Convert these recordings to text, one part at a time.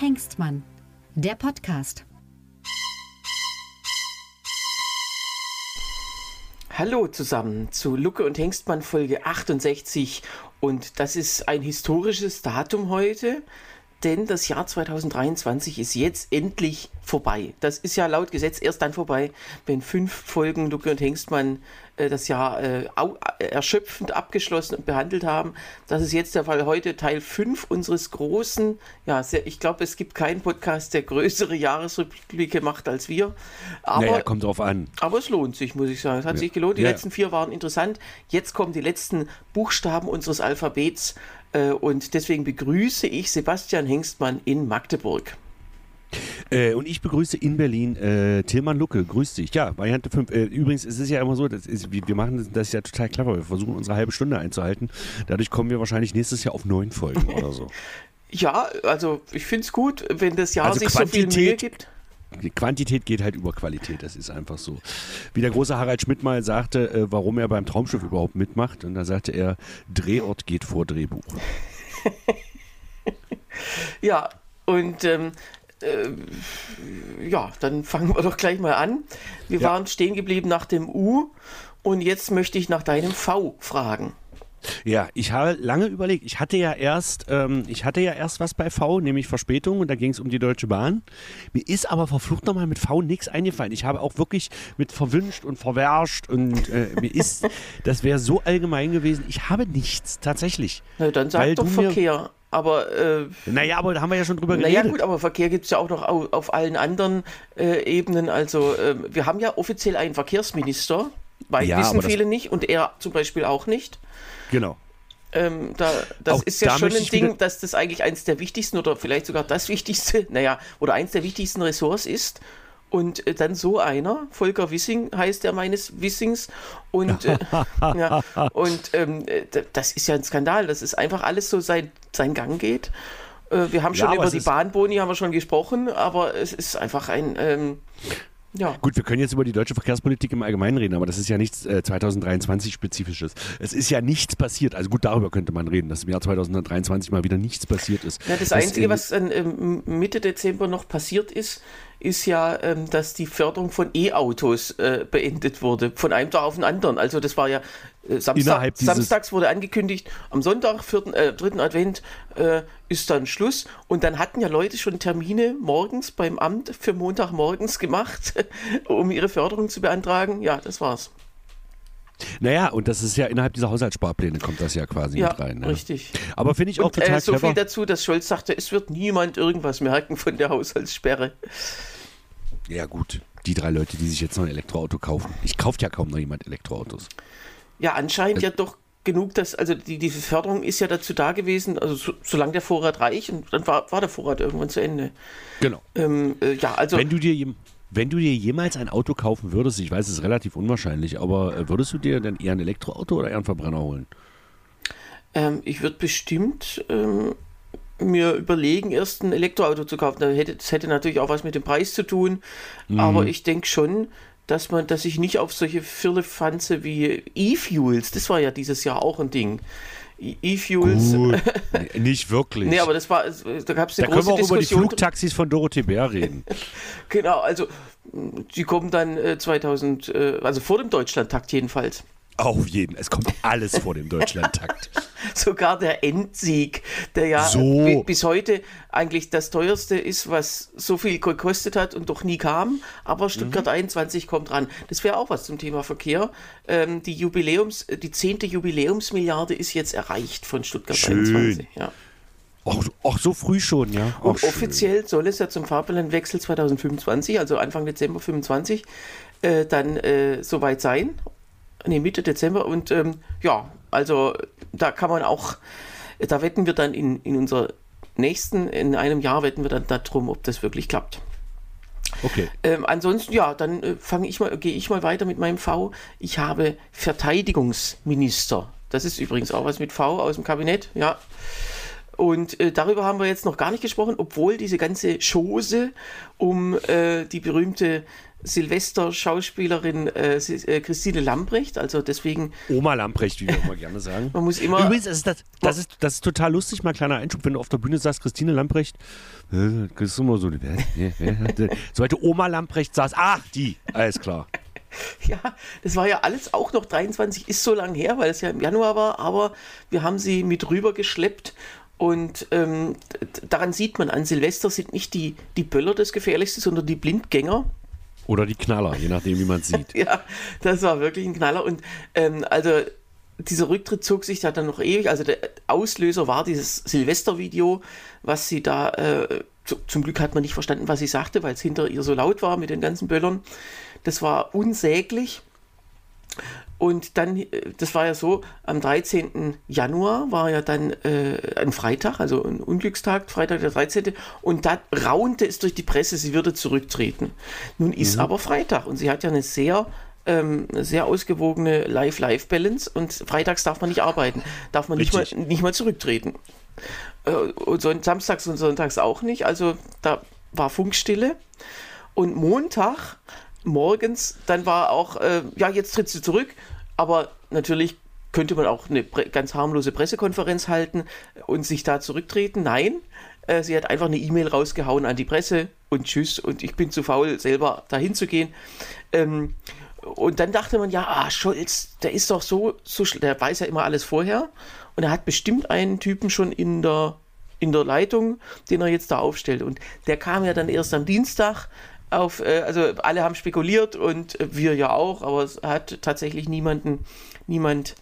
Hengstmann, der Podcast. Hallo zusammen zu Lucke und Hengstmann Folge 68 und das ist ein historisches Datum heute, denn das Jahr 2023 ist jetzt endlich vorbei. Das ist ja laut Gesetz erst dann vorbei, wenn fünf Folgen Lucke und Hengstmann das Jahr äh, äh, erschöpfend abgeschlossen und behandelt haben. Das ist jetzt der Fall heute, Teil 5 unseres großen, ja, sehr, ich glaube, es gibt keinen Podcast, der größere Jahresrückblicke macht als wir. Aber, naja, kommt drauf an. Aber es lohnt sich, muss ich sagen. Es hat ja. sich gelohnt. Die ja. letzten vier waren interessant. Jetzt kommen die letzten Buchstaben unseres Alphabets. Äh, und deswegen begrüße ich Sebastian Hengstmann in Magdeburg. Äh, und ich begrüße in Berlin äh, Tilman Lucke. Grüß dich. Ja, Variante 5. Äh, übrigens, es ist ja immer so, ist, wir machen das ja total clever. Wir versuchen unsere halbe Stunde einzuhalten. Dadurch kommen wir wahrscheinlich nächstes Jahr auf neun Folgen oder so. Ja, also ich finde es gut, wenn das Jahr also sich Quantität, so viel Mühe gibt. Quantität geht halt über Qualität, das ist einfach so. Wie der große Harald Schmidt mal sagte, äh, warum er beim Traumschiff überhaupt mitmacht. Und da sagte er, Drehort geht vor Drehbuch. ja, und ähm, äh, ja, dann fangen wir doch gleich mal an. Wir ja. waren stehen geblieben nach dem U und jetzt möchte ich nach deinem V fragen. Ja, ich habe lange überlegt. Ich hatte ja erst, ähm, ich hatte ja erst was bei V, nämlich Verspätung, und da ging es um die Deutsche Bahn. Mir ist aber verflucht nochmal mit V nichts eingefallen. Ich habe auch wirklich mit verwünscht und verwerscht und äh, mir ist, das wäre so allgemein gewesen. Ich habe nichts tatsächlich. Na, dann sag doch Verkehr. Aber äh, naja, aber da haben wir ja schon drüber naja, geredet. Naja, gut, aber Verkehr gibt es ja auch noch auf, auf allen anderen äh, Ebenen. Also äh, wir haben ja offiziell einen Verkehrsminister, weil ja, wissen viele nicht und er zum Beispiel auch nicht. Genau. Ähm, da, das auch ist ja da schon ein Ding, dass das eigentlich eins der wichtigsten oder vielleicht sogar das wichtigste, naja, oder eins der wichtigsten Ressorts ist. Und äh, dann so einer, Volker Wissing heißt er meines Wissings. Und, äh, ja, und ähm, äh, das ist ja ein Skandal, dass es einfach alles so sein, sein Gang geht. Äh, wir haben schon ja, über die Bahnboni haben wir schon gesprochen, aber es ist einfach ein, ähm, ja. Gut, wir können jetzt über die deutsche Verkehrspolitik im Allgemeinen reden, aber das ist ja nichts äh, 2023 spezifisches. Es ist ja nichts passiert. Also gut, darüber könnte man reden, dass im Jahr 2023 mal wieder nichts passiert ist. Ja, das, das Einzige, was äh, Mitte Dezember noch passiert ist, ist ja, ähm, dass die Förderung von E-Autos äh, beendet wurde, von einem Tag auf den anderen. Also das war ja Samstag, samstags wurde angekündigt, am Sonntag, vierten, äh, dritten Advent äh, ist dann Schluss. Und dann hatten ja Leute schon Termine morgens beim Amt für Montagmorgens gemacht, um ihre Förderung zu beantragen. Ja, das war's. Naja, und das ist ja innerhalb dieser Haushaltssparpläne kommt das ja quasi ja, mit rein. Ne? Richtig. Aber finde ich auch und, äh, total äh, So clever. viel dazu, dass Scholz sagte, es wird niemand irgendwas merken von der Haushaltssperre. Ja gut, die drei Leute, die sich jetzt noch ein Elektroauto kaufen. Ich kauft ja kaum noch jemand Elektroautos. Ja, anscheinend also, ja doch genug, dass, also die, diese Förderung ist ja dazu da gewesen, also so, solange der Vorrat reicht und dann war, war der Vorrat irgendwann zu Ende. Genau. Ähm, äh, ja, also. Wenn du dir wenn du dir jemals ein Auto kaufen würdest, ich weiß, es ist relativ unwahrscheinlich, aber äh, würdest du dir denn eher ein Elektroauto oder eher einen Verbrenner holen? Ähm, ich würde bestimmt ähm, mir überlegen, erst ein Elektroauto zu kaufen. Das hätte, das hätte natürlich auch was mit dem Preis zu tun, mhm. aber ich denke schon, dass man, dass ich nicht auf solche Firlefanze wie E-Fuels, das war ja dieses Jahr auch ein Ding. E-Fuels. nee, nicht wirklich. Nee, aber das war, da gab es eine da große können wir auch Diskussion. über die Flugtaxis von Dorothee Bär reden. genau, also die kommen dann äh, 2000, äh, also vor dem Deutschlandtakt jedenfalls. Auf jeden. Es kommt alles vor dem Deutschlandtakt. Sogar der Endsieg, der ja so. bis heute eigentlich das teuerste ist, was so viel gekostet hat und doch nie kam. Aber Stuttgart mhm. 21 kommt ran. Das wäre auch was zum Thema Verkehr. Ähm, die Jubiläums, die zehnte Jubiläumsmilliarde ist jetzt erreicht von Stuttgart schön. 21. Ja. Auch, auch, so früh schon, ja. Auch und offiziell soll es ja zum Fahrplanwechsel 2025, also Anfang Dezember 2025, äh, dann äh, soweit sein nee, Mitte Dezember. Und ähm, ja, also da kann man auch, da wetten wir dann in, in unserer nächsten, in einem Jahr wetten wir dann darum, ob das wirklich klappt. Okay. Ähm, ansonsten, ja, dann äh, fange ich mal, gehe ich mal weiter mit meinem V. Ich habe Verteidigungsminister. Das ist übrigens auch was mit V aus dem Kabinett, ja. Und äh, darüber haben wir jetzt noch gar nicht gesprochen, obwohl diese ganze Chose um äh, die berühmte Silvester-Schauspielerin äh, äh, Christine Lambrecht, also deswegen. Oma Lambrecht, wie wir immer gerne sagen. Man muss immer. Übrigens, das ist, das, das, ist, das ist total lustig, mal kleiner Einschub, wenn du auf der Bühne sagst, Christine Lambrecht, äh, das ist immer so, sobald du Oma Lambrecht sagst, ach, die, alles klar. Ja, das war ja alles auch noch 23, ist so lang her, weil es ja im Januar war, aber wir haben sie mit rüber geschleppt und ähm, daran sieht man, an Silvester sind nicht die, die Böller das Gefährlichste, sondern die Blindgänger. Oder die Knaller, je nachdem, wie man es sieht. ja, das war wirklich ein Knaller. Und ähm, also dieser Rücktritt zog sich da dann noch ewig. Also der Auslöser war dieses Silvestervideo, was sie da, äh, zu, zum Glück hat man nicht verstanden, was sie sagte, weil es hinter ihr so laut war mit den ganzen Böllern. Das war unsäglich. Und dann, äh, das war ja so, am 13. Januar war ja dann äh, ein Freitag, also ein Unglückstag, Freitag der 13. Und da raunte es durch die Presse, sie würde zurücktreten. Nun ist mhm. aber Freitag und sie hat ja eine sehr ähm, sehr ausgewogene Life-Life-Balance und freitags darf man nicht arbeiten, darf man nicht mal, nicht mal zurücktreten. Äh, und so, samstags und sonntags auch nicht, also da war Funkstille. Und Montag morgens, dann war auch, äh, ja, jetzt tritt sie zurück, aber natürlich könnte man auch eine ganz harmlose Pressekonferenz halten und sich da zurücktreten. Nein, äh, sie hat einfach eine E-Mail rausgehauen an die Presse und tschüss und ich bin zu faul, selber dahin zu gehen. Ähm, und dann dachte man, ja, ah, Scholz, der ist doch so, so, der weiß ja immer alles vorher und er hat bestimmt einen Typen schon in der, in der Leitung, den er jetzt da aufstellt. Und der kam ja dann erst am Dienstag auf, äh, also alle haben spekuliert und wir ja auch, aber es hat tatsächlich niemanden, niemand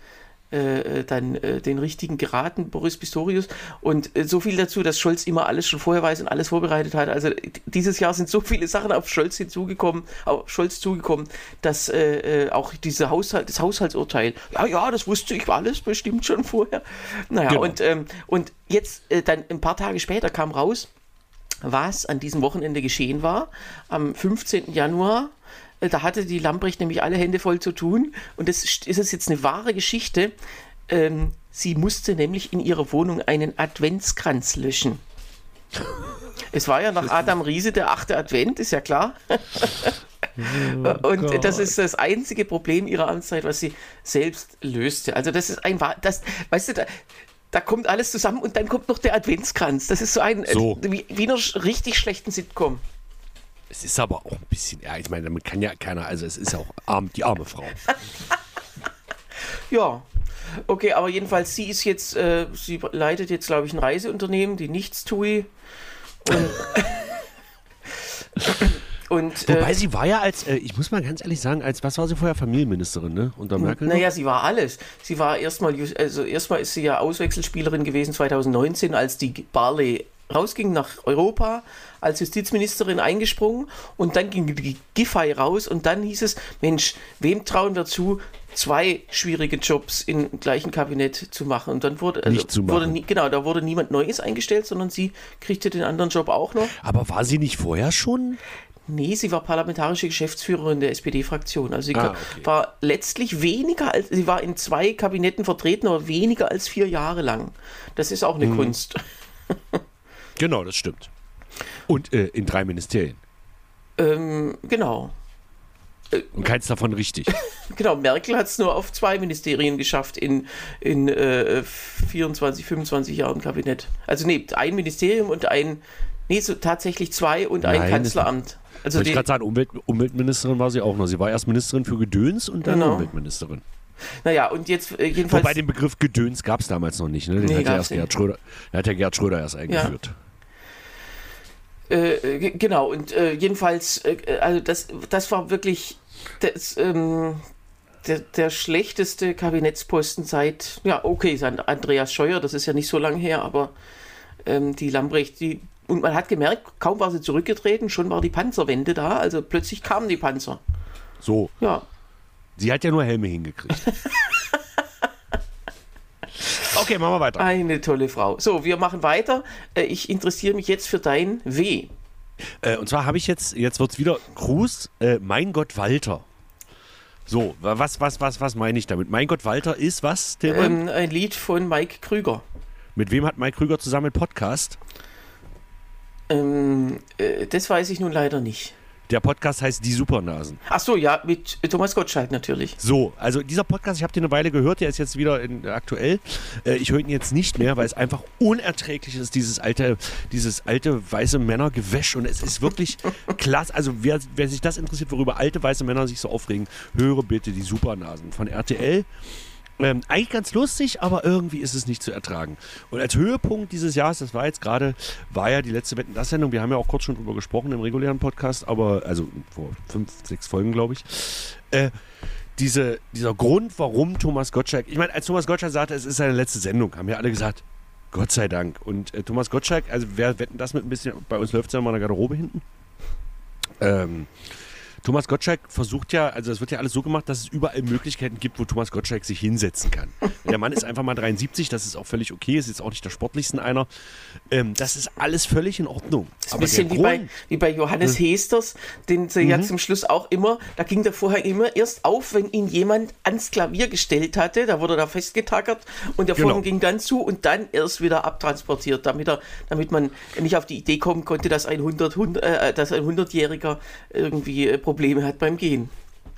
äh, dann äh, den richtigen geraten, Boris Pistorius. Und äh, so viel dazu, dass Scholz immer alles schon vorher weiß und alles vorbereitet hat. Also dieses Jahr sind so viele Sachen auf Scholz hinzugekommen, auf Scholz zugekommen, dass äh, äh, auch diese Haushalt, das Haushaltsurteil, ja, ja, das wusste ich alles bestimmt schon vorher. Naja, genau. und, ähm, und jetzt dann ein paar Tage später kam raus, was an diesem Wochenende geschehen war. Am 15. Januar äh, da hatte die Lambrecht nämlich alle Hände voll zu tun. Und das ist jetzt eine wahre Geschichte. Ähm, sie musste nämlich in ihrer Wohnung einen Adventskranz löschen. Es war ja nach Adam Riese der achte Advent, ist ja klar. Oh und Gott. das ist das einzige Problem ihrer Amtszeit, was sie selbst löste. Also das ist ein, das, weißt du, da, da kommt alles zusammen und dann kommt noch der Adventskranz. Das ist so ein, so. wie, wie in einer richtig schlechten Sitcom. Es ist aber auch ein bisschen, ja, ich meine, damit kann ja keiner, also es ist auch arm, die arme Frau. ja, okay, aber jedenfalls, sie ist jetzt, äh, sie leitet jetzt, glaube ich, ein Reiseunternehmen, die Nichtstui. Und, und Wobei äh, sie war ja als, äh, ich muss mal ganz ehrlich sagen, als was war sie vorher Familienministerin, ne? Unter Merkel? Naja, sie war alles. Sie war erstmal, also erstmal ist sie ja Auswechselspielerin gewesen 2019, als die Barley rausging nach Europa als Justizministerin eingesprungen und dann ging die Giffey raus und dann hieß es, Mensch, wem trauen wir zu, zwei schwierige Jobs im gleichen Kabinett zu machen. Und dann wurde, also, zu wurde nie, genau, da wurde niemand Neues eingestellt, sondern sie kriegte den anderen Job auch noch. Aber war sie nicht vorher schon? Nee, sie war parlamentarische Geschäftsführerin der SPD-Fraktion. Also sie ah, okay. war letztlich weniger als, sie war in zwei Kabinetten vertreten, aber weniger als vier Jahre lang. Das ist auch eine hm. Kunst. Genau, das stimmt. Und äh, in drei Ministerien. Ähm, genau. Und keins davon richtig. genau, Merkel hat es nur auf zwei Ministerien geschafft in, in äh, 24, 25 Jahren Kabinett. Also nee, ein Ministerium und ein, nee, so tatsächlich zwei und Nein, ein Kanzleramt. Also ich gerade sagen, Umwelt, Umweltministerin war sie auch noch. Sie war erst Ministerin für Gedöns und dann genau. Umweltministerin. Naja, und jetzt äh, jedenfalls. Wobei den Begriff Gedöns gab es damals noch nicht. Ne? Den nee, hat, ja erst Gerhard Schröder, hat ja Gerhard Schröder erst eingeführt. Ja. Äh, genau, und äh, jedenfalls, äh, also das, das war wirklich das, ähm, der, der, schlechteste Kabinettsposten seit, ja, okay, seit Andreas Scheuer, das ist ja nicht so lange her, aber ähm, die Lambrecht, die, und man hat gemerkt, kaum war sie zurückgetreten, schon war die Panzerwende da, also plötzlich kamen die Panzer. So. Ja. Sie hat ja nur Helme hingekriegt. Okay, machen wir weiter. Eine tolle Frau. So, wir machen weiter. Äh, ich interessiere mich jetzt für dein W. Äh, und zwar habe ich jetzt, jetzt wird es wieder Gruß, äh, mein Gott Walter. So, was, was, was, was meine ich damit? Mein Gott Walter ist was? Ähm, ein Lied von Mike Krüger. Mit wem hat Mike Krüger zusammen einen Podcast? Ähm, äh, das weiß ich nun leider nicht. Der Podcast heißt Die Supernasen. Ach so, ja, mit Thomas Gottschalk natürlich. So, also dieser Podcast, ich habe den eine Weile gehört, der ist jetzt wieder in, aktuell. Äh, ich höre ihn jetzt nicht mehr, weil es einfach unerträglich ist, dieses alte, dieses alte weiße Männergewäsch. Und es ist wirklich klasse. Also wer, wer sich das interessiert, worüber alte weiße Männer sich so aufregen, höre bitte die Supernasen von RTL. Ähm, eigentlich ganz lustig, aber irgendwie ist es nicht zu ertragen. Und als Höhepunkt dieses Jahres, das war jetzt gerade, war ja die letzte Wetten das Sendung. Wir haben ja auch kurz schon drüber gesprochen im regulären Podcast, aber also vor fünf, sechs Folgen, glaube ich. Äh, diese, dieser Grund, warum Thomas Gottschalk, ich meine, als Thomas Gottschalk sagte, es ist seine letzte Sendung, haben ja alle gesagt, Gott sei Dank. Und äh, Thomas Gottschalk, also wer wetten das mit ein bisschen, bei uns läuft es ja mal in der Garderobe hinten. Ähm, Thomas Gottschalk versucht ja, also es wird ja alles so gemacht, dass es überall Möglichkeiten gibt, wo Thomas Gottschalk sich hinsetzen kann. Der Mann ist einfach mal 73, das ist auch völlig okay, ist jetzt auch nicht der sportlichsten einer. Ähm, das ist alles völlig in Ordnung. Das ist ein bisschen wie bei, wie bei Johannes hm. Hesters, den sie mhm. ja zum Schluss auch immer, da ging der vorher immer erst auf, wenn ihn jemand ans Klavier gestellt hatte, da wurde er festgetackert und der genau. Vorhang ging dann zu und dann erst wieder abtransportiert, damit, er, damit man nicht auf die Idee kommen konnte, dass ein 100, 100 äh, dass ein 100-Jähriger irgendwie äh, Probleme hat beim Gehen.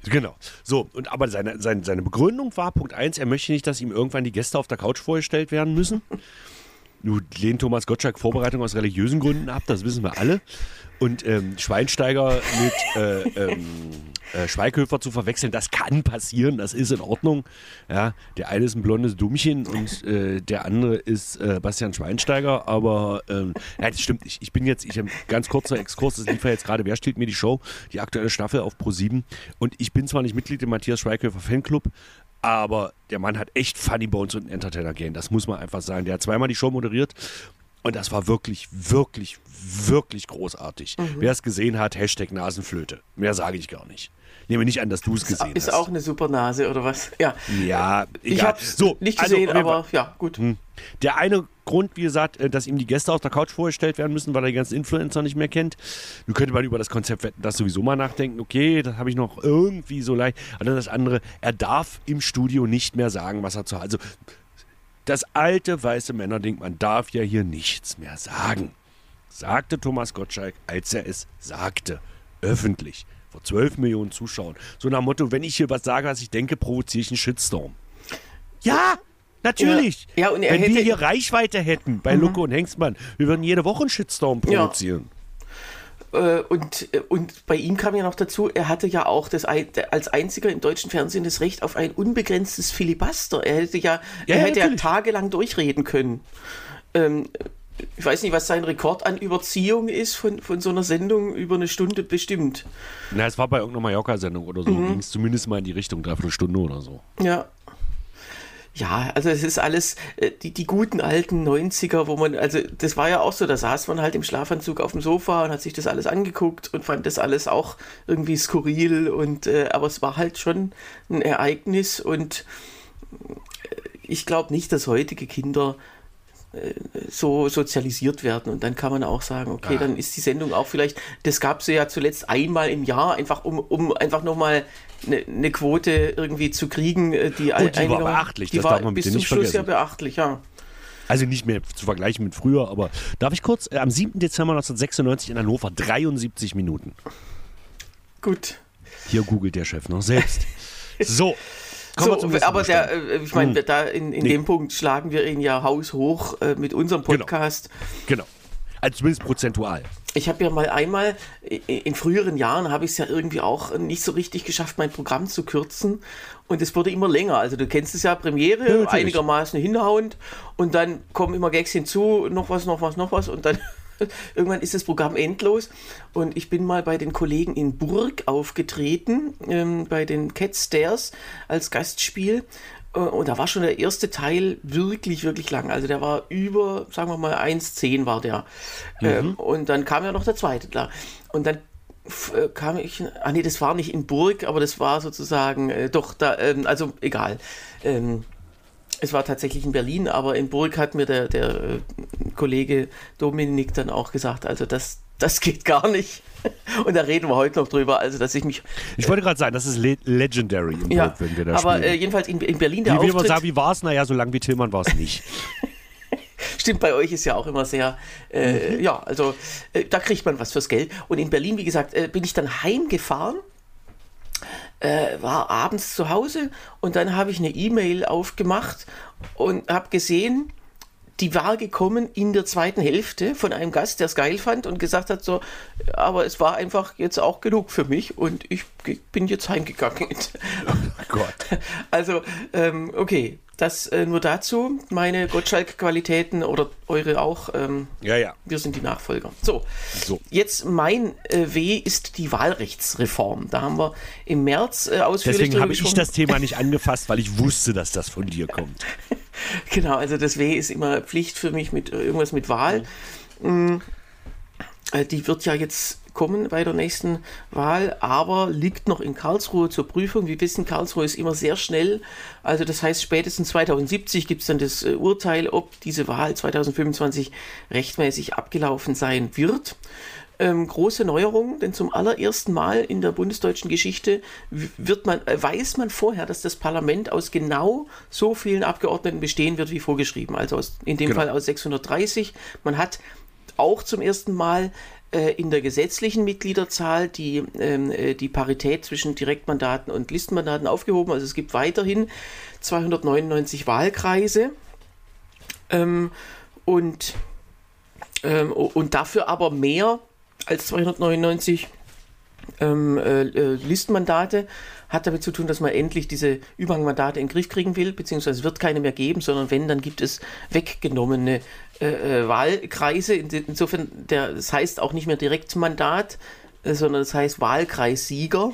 Genau. So, und aber seine, seine, seine Begründung war, Punkt 1, er möchte nicht, dass ihm irgendwann die Gäste auf der Couch vorgestellt werden müssen. Nun lehnt Thomas Gottschalk Vorbereitung aus religiösen Gründen ab, das wissen wir alle. Und ähm, Schweinsteiger mit äh, ähm, äh, Schweighöfer zu verwechseln, das kann passieren, das ist in Ordnung. Ja, der eine ist ein blondes Dummchen und äh, der andere ist äh, Bastian Schweinsteiger, aber ähm, ja, das stimmt nicht. Ich bin jetzt, ich habe ganz kurzer Exkurs, das lief ja jetzt gerade, wer steht mir die Show, die aktuelle Staffel auf Pro7 und ich bin zwar nicht Mitglied im Matthias Schweighöfer Fanclub, aber der Mann hat echt Funny Bones und ein Entertainer-Game. Das muss man einfach sagen. Der hat zweimal die Show moderiert und das war wirklich, wirklich, wirklich großartig. Mhm. Wer es gesehen hat, Hashtag Nasenflöte. Mehr sage ich gar nicht. Nehme nicht an, dass du es gesehen ist hast. Ist auch eine super Nase oder was? Ja. Ja, egal. Ich habe so, nicht also, gesehen, also, aber ja, gut. Hm. Der eine Grund, wie gesagt, äh, dass ihm die Gäste auf der Couch vorgestellt werden müssen, weil er die ganzen Influencer nicht mehr kennt. Nun könnte man über das Konzept wetten, das sowieso mal nachdenken. Okay, das habe ich noch irgendwie so leicht. Aber dann das andere, er darf im Studio nicht mehr sagen, was er zu Also das alte weiße Männerding, man darf ja hier nichts mehr sagen. Sagte Thomas Gottschalk, als er es sagte. Öffentlich vor 12 Millionen Zuschauern. So nach dem Motto, wenn ich hier was sage, was ich denke, provoziere ich einen Shitstorm. Ja, natürlich. Ja, ja wenn wir hier Reichweite hätten bei mhm. Lucke und Hengstmann, wir würden jede Woche einen Shitstorm provozieren. Ja. Äh, und, äh, und bei ihm kam ja noch dazu, er hatte ja auch das, als einziger im deutschen Fernsehen das Recht auf ein unbegrenztes Filibuster. Er hätte ja, ja er hätte ja tagelang durchreden können. Ähm, ich weiß nicht, was sein Rekord an Überziehung ist von, von so einer Sendung über eine Stunde bestimmt. Na, es war bei irgendeiner Mallorca-Sendung oder so, mhm. ging es zumindest mal in die Richtung, dreiviertel Stunde oder so. Ja. Ja, also es ist alles äh, die, die guten alten 90er, wo man, also das war ja auch so, da saß man halt im Schlafanzug auf dem Sofa und hat sich das alles angeguckt und fand das alles auch irgendwie skurril und äh, aber es war halt schon ein Ereignis und äh, ich glaube nicht, dass heutige Kinder so sozialisiert werden. Und dann kann man auch sagen, okay, ah. dann ist die Sendung auch vielleicht, das gab es ja zuletzt einmal im Jahr, einfach um, um einfach nochmal eine, eine Quote irgendwie zu kriegen, äh, die, oh, die war beachtlich, die das war darf man bis zum Schluss vergessen. ja beachtlich, ja. Also nicht mehr zu vergleichen mit früher, aber darf ich kurz, äh, am 7. Dezember 1996 in Hannover, 73 Minuten. Gut. Hier googelt der Chef noch selbst. So, so, aber der, äh, ich meine, hm. da in, in nee. dem Punkt schlagen wir ihn ja haushoch äh, mit unserem genau. Podcast. Genau. genau. Also zumindest prozentual. Ich habe ja mal einmal, in früheren Jahren habe ich es ja irgendwie auch nicht so richtig geschafft, mein Programm zu kürzen. Und es wurde immer länger. Also du kennst es ja, Premiere, ja, einigermaßen hinhauend. Und dann kommen immer Gags hinzu, noch was, noch was, noch was. Und dann Irgendwann ist das Programm endlos und ich bin mal bei den Kollegen in Burg aufgetreten, ähm, bei den Cat Stairs als Gastspiel. Äh, und da war schon der erste Teil wirklich, wirklich lang. Also der war über, sagen wir mal, 1,10 war der. Ähm, mhm. Ähm, und dann kam ja noch der zweite klar. Und dann äh, kam ich, ah nee, das war nicht in Burg, aber das war sozusagen, äh, doch, da, ähm, also egal. Ähm, es war tatsächlich in Berlin, aber in Burg hat mir der, der äh, Kollege Dominik dann auch gesagt, also das, das geht gar nicht. Und da reden wir heute noch drüber, also dass ich mich. Ich wollte gerade sagen, das ist le legendary im ja, Burg, wenn wir da Aber äh, jedenfalls in, in Berlin der wie, Auftritt. Wie, sagen, wie war es? Naja, so lang wie Tillmann war es nicht. stimmt, bei euch ist ja auch immer sehr, äh, mhm. ja, also äh, da kriegt man was fürs Geld. Und in Berlin, wie gesagt, äh, bin ich dann heimgefahren äh, war abends zu Hause und dann habe ich eine E-Mail aufgemacht und habe gesehen, die war gekommen in der zweiten Hälfte von einem Gast, der es geil fand und gesagt hat so, aber es war einfach jetzt auch genug für mich und ich bin jetzt heimgegangen. Oh Gott. Also, ähm, okay, das äh, nur dazu. Meine Gottschalk-Qualitäten oder eure auch. Ähm, ja, ja. Wir sind die Nachfolger. So, so. jetzt mein äh, W ist die Wahlrechtsreform. Da haben wir im März äh, ausführlich Deswegen habe ich das Thema nicht angefasst, weil ich wusste, dass das von dir kommt. genau, also das W ist immer Pflicht für mich mit äh, irgendwas mit Wahl. Mhm. Die wird ja jetzt kommen bei der nächsten Wahl, aber liegt noch in Karlsruhe zur Prüfung. Wir wissen, Karlsruhe ist immer sehr schnell. Also das heißt, spätestens 2070 gibt es dann das äh, Urteil, ob diese Wahl 2025 rechtmäßig abgelaufen sein wird. Ähm, große Neuerung, denn zum allerersten Mal in der bundesdeutschen Geschichte wird man, äh, weiß man vorher, dass das Parlament aus genau so vielen Abgeordneten bestehen wird wie vorgeschrieben. Also aus, in dem genau. Fall aus 630. Man hat auch zum ersten Mal in der gesetzlichen Mitgliederzahl die, ähm, äh, die Parität zwischen Direktmandaten und Listenmandaten aufgehoben. Also es gibt weiterhin 299 Wahlkreise ähm, und, ähm, und dafür aber mehr als 299 ähm, äh, äh, Listenmandate hat damit zu tun, dass man endlich diese Überhangmandate in den Griff kriegen will, beziehungsweise wird keine mehr geben, sondern wenn, dann gibt es weggenommene äh, äh Wahlkreise. Insofern, der, das heißt auch nicht mehr Direktmandat, äh, sondern das heißt Wahlkreissieger.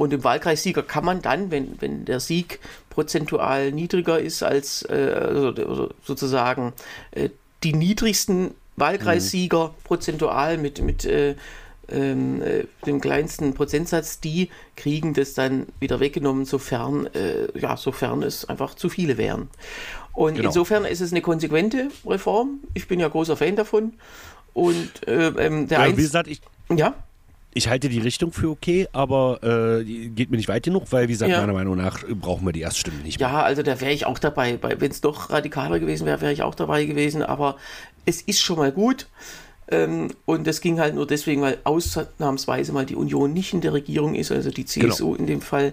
Und im Wahlkreissieger kann man dann, wenn, wenn der Sieg prozentual niedriger ist als äh, also, sozusagen äh, die niedrigsten Wahlkreissieger mhm. prozentual mit, mit äh, ähm, äh, dem kleinsten Prozentsatz, die kriegen das dann wieder weggenommen, sofern, ja, sofern es einfach zu viele wären. Und genau. insofern ist es eine konsequente Reform. Ich bin ja großer Fan davon. Und äh, ähm, der ja, wie gesagt, ich, ja? ich halte die Richtung für okay, aber äh, geht mir nicht weit genug, weil, wie gesagt, ja. meiner Meinung nach brauchen wir die Erststimmen nicht mehr. Ja, also da wäre ich auch dabei. Wenn es doch radikaler gewesen wäre, wäre ich auch dabei gewesen. Aber es ist schon mal gut. Ähm, und das ging halt nur deswegen, weil ausnahmsweise mal die Union nicht in der Regierung ist, also die CSU genau. in dem Fall.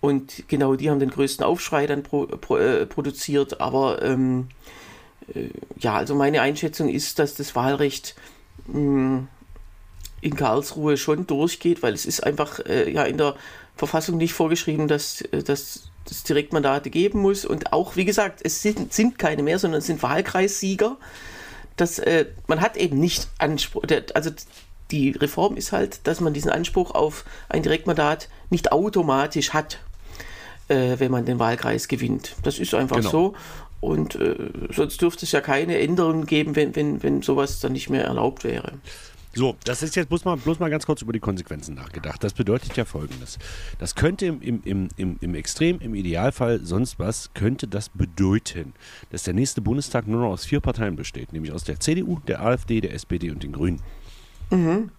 Und genau die haben den größten Aufschrei dann pro, pro, äh, produziert. Aber ähm, äh, ja, also meine Einschätzung ist, dass das Wahlrecht mh, hm, in Karlsruhe schon durchgeht, weil es ist einfach äh, ja in der Verfassung nicht vorgeschrieben, dass, äh, dass Direktmandate geben muss. Und auch, wie gesagt, es sind, sind keine mehr, sondern es sind Wahlkreissieger dass äh, man hat eben nicht Anspruch, also die Reform ist halt, dass man diesen Anspruch auf ein Direktmandat nicht automatisch hat, äh, wenn man den Wahlkreis gewinnt. Das ist einfach genau. so. Und äh, sonst dürfte es ja keine Änderungen geben, wenn, wenn, wenn sowas dann nicht mehr erlaubt wäre. So, das ist jetzt bloß mal, bloß mal ganz kurz über die Konsequenzen nachgedacht. Das bedeutet ja folgendes. Das könnte im, im, im, im Extrem, im Idealfall sonst was, könnte das bedeuten, dass der nächste Bundestag nur noch aus vier Parteien besteht, nämlich aus der CDU, der AfD, der SPD und den Grünen. Mhm.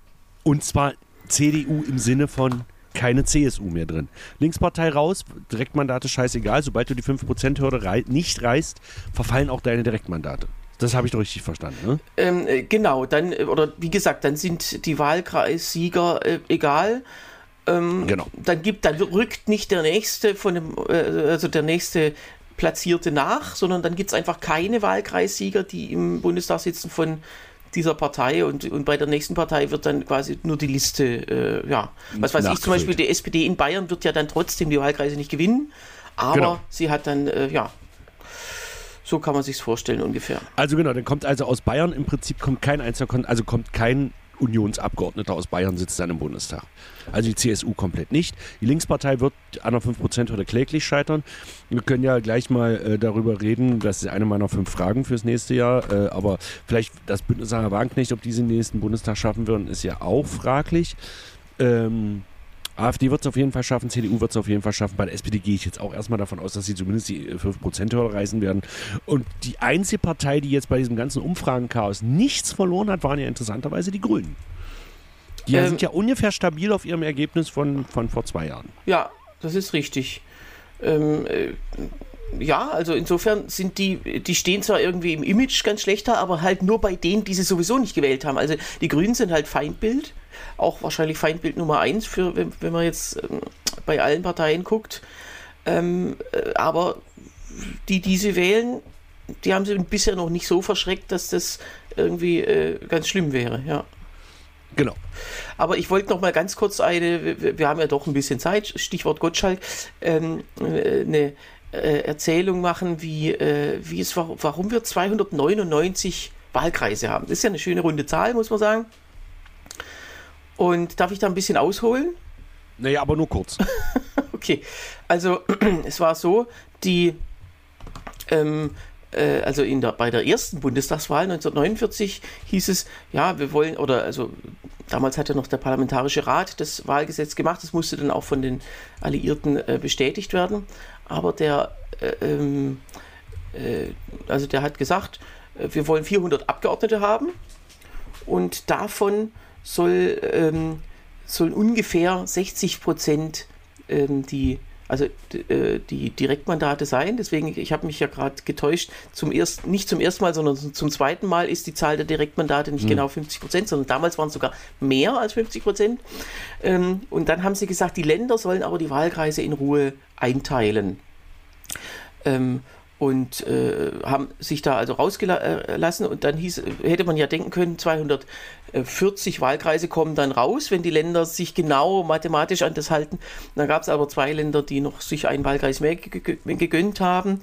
Und zwar CDU im Sinne von keine CSU mehr drin. Linkspartei raus, Direktmandate scheißegal. Sobald du die 5%-Hürde rei nicht reißt, verfallen auch deine Direktmandate. Das habe ich doch richtig verstanden, ne? Ähm, äh, genau, dann, äh, oder wie gesagt, dann sind die Wahlkreissieger äh, egal. Ähm, genau. Dann gibt, dann rückt nicht der nächste von dem, äh, also der nächste Platzierte nach, sondern dann gibt es einfach keine Wahlkreissieger, die im Bundestag sitzen von dieser Partei und, und bei der nächsten Partei wird dann quasi nur die Liste, äh, ja, was weiß ich, zum Beispiel die SPD in Bayern wird ja dann trotzdem die Wahlkreise nicht gewinnen, aber genau. sie hat dann, äh, ja, so kann man sich vorstellen ungefähr. Also genau, dann kommt also aus Bayern im Prinzip kommt kein einzelner, also kommt kein Unionsabgeordneter aus Bayern sitzt dann im Bundestag. Also die CSU komplett nicht. Die Linkspartei wird an der 5% oder kläglich scheitern. Wir können ja gleich mal äh, darüber reden, das ist eine meiner fünf Fragen fürs nächste Jahr, äh, aber vielleicht das Bündnis Sarah Wagenknecht, ob diese den nächsten Bundestag schaffen würden, ist ja auch fraglich. Ähm, AfD wird es auf jeden Fall schaffen, CDU wird es auf jeden Fall schaffen. Bei der SPD gehe ich jetzt auch erstmal davon aus, dass sie zumindest die 5%-Hürde reißen werden. Und die einzige Partei, die jetzt bei diesem ganzen Umfragenchaos nichts verloren hat, waren ja interessanterweise die Grünen. Die ähm, sind ja ungefähr stabil auf ihrem Ergebnis von, von vor zwei Jahren. Ja, das ist richtig. Ähm, äh, ja, also insofern sind die, die stehen zwar irgendwie im Image ganz schlecht da, aber halt nur bei denen, die sie sowieso nicht gewählt haben. Also die Grünen sind halt Feindbild, auch wahrscheinlich Feindbild Nummer eins, für, wenn, wenn man jetzt ähm, bei allen Parteien guckt. Ähm, äh, aber die, die sie wählen, die haben sie bisher noch nicht so verschreckt, dass das irgendwie äh, ganz schlimm wäre, ja. Genau. Aber ich wollte noch mal ganz kurz eine, wir, wir haben ja doch ein bisschen Zeit, Stichwort Gottschalk, ähm, äh, eine äh, Erzählung machen, wie, äh, wie es war, warum wir 299 Wahlkreise haben. Das ist ja eine schöne runde Zahl, muss man sagen. Und darf ich da ein bisschen ausholen? Naja, aber nur kurz. okay, also es war so, die, ähm, äh, also in der, bei der ersten Bundestagswahl 1949 hieß es, ja, wir wollen, oder also damals hat ja noch der Parlamentarische Rat das Wahlgesetz gemacht, das musste dann auch von den Alliierten äh, bestätigt werden, aber der, äh, ähm, äh, also der hat gesagt, äh, wir wollen 400 Abgeordnete haben und davon soll, ähm, sollen ungefähr 60 Prozent ähm, die also äh, die Direktmandate sein. Deswegen, ich habe mich ja gerade getäuscht, zum ersten, nicht zum ersten Mal, sondern zum zweiten Mal ist die Zahl der Direktmandate nicht mhm. genau 50 Prozent, sondern damals waren es sogar mehr als 50 Prozent. Ähm, und dann haben sie gesagt, die Länder sollen aber die Wahlkreise in Ruhe einteilen. Ähm, und äh, haben sich da also rausgelassen und dann hieß, hätte man ja denken können, 240 Wahlkreise kommen dann raus, wenn die Länder sich genau mathematisch an das halten. Da gab es aber zwei Länder, die noch sich einen Wahlkreis mehr gegönnt haben.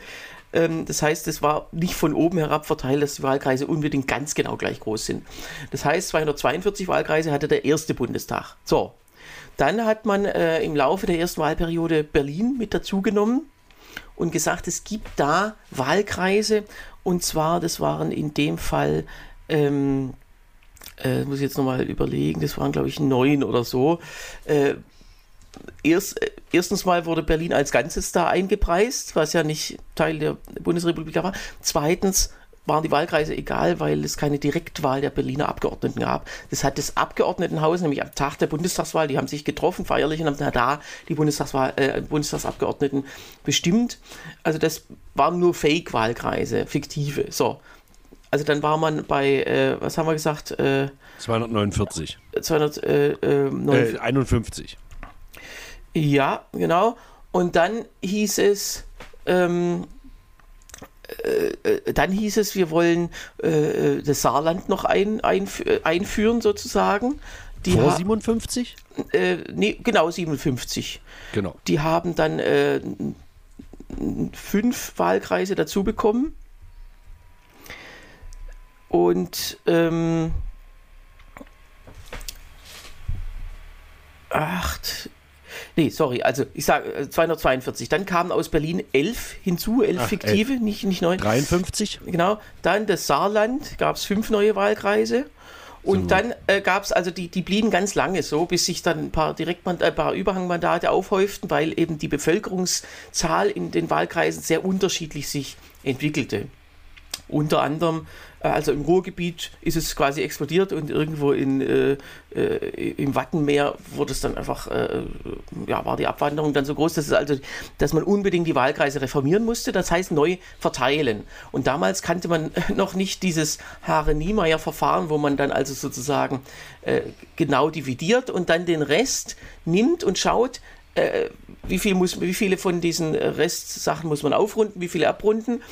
Ähm, das heißt, es war nicht von oben herab verteilt, dass die Wahlkreise unbedingt ganz genau gleich groß sind. Das heißt, 242 Wahlkreise hatte der erste Bundestag. So, dann hat man äh, im Laufe der ersten Wahlperiode Berlin mit dazugenommen und gesagt, es gibt da Wahlkreise und zwar, das waren in dem Fall, ähm, äh, muss ich jetzt nochmal überlegen, das waren glaube ich neun oder so. Äh, erst, äh, erstens mal wurde Berlin als Ganzes da eingepreist, was ja nicht Teil der Bundesrepublik war. Zweitens waren die Wahlkreise egal, weil es keine Direktwahl der Berliner Abgeordneten gab. Das hat das Abgeordnetenhaus nämlich am Tag der Bundestagswahl, die haben sich getroffen feierlich und haben da die Bundestagswahl, äh, Bundestagsabgeordneten bestimmt. Also das waren nur Fake-Wahlkreise, fiktive. So. Also dann war man bei, äh, was haben wir gesagt? Äh, 249. 251. Äh, ja, genau. Und dann hieß es, ähm, äh, äh, dann hieß es, wir wollen äh, das Saarland noch ein, einf einführen sozusagen. Die Vor 57? Äh, nee, genau, 57. Genau. Die haben dann äh, fünf Wahlkreise dazu bekommen. Und ähm, acht, Nee, sorry, also ich sage 242. Dann kamen aus Berlin elf hinzu, elf Ach, fiktive, elf. Nicht, nicht neun. 53. Genau. Dann das Saarland, gab es fünf neue Wahlkreise. Und so. dann äh, gab es, also die, die blieben ganz lange so, bis sich dann ein paar Direktmand äh, ein paar Überhangmandate aufhäuften, weil eben die Bevölkerungszahl in den Wahlkreisen sehr unterschiedlich sich entwickelte. Unter anderem äh, also im Ruhrgebiet ist es quasi explodiert und irgendwo in, äh, äh, im Wattenmeer wurde es dann einfach, äh, ja, war die Abwanderung dann so groß, dass, es also, dass man unbedingt die Wahlkreise reformieren musste, das heißt neu verteilen. Und damals kannte man noch nicht dieses Haare-Niemeyer-Verfahren, wo man dann also sozusagen äh, genau dividiert und dann den Rest nimmt und schaut, äh, wie, viel muss, wie viele von diesen Restsachen muss man aufrunden, wie viele abrunden,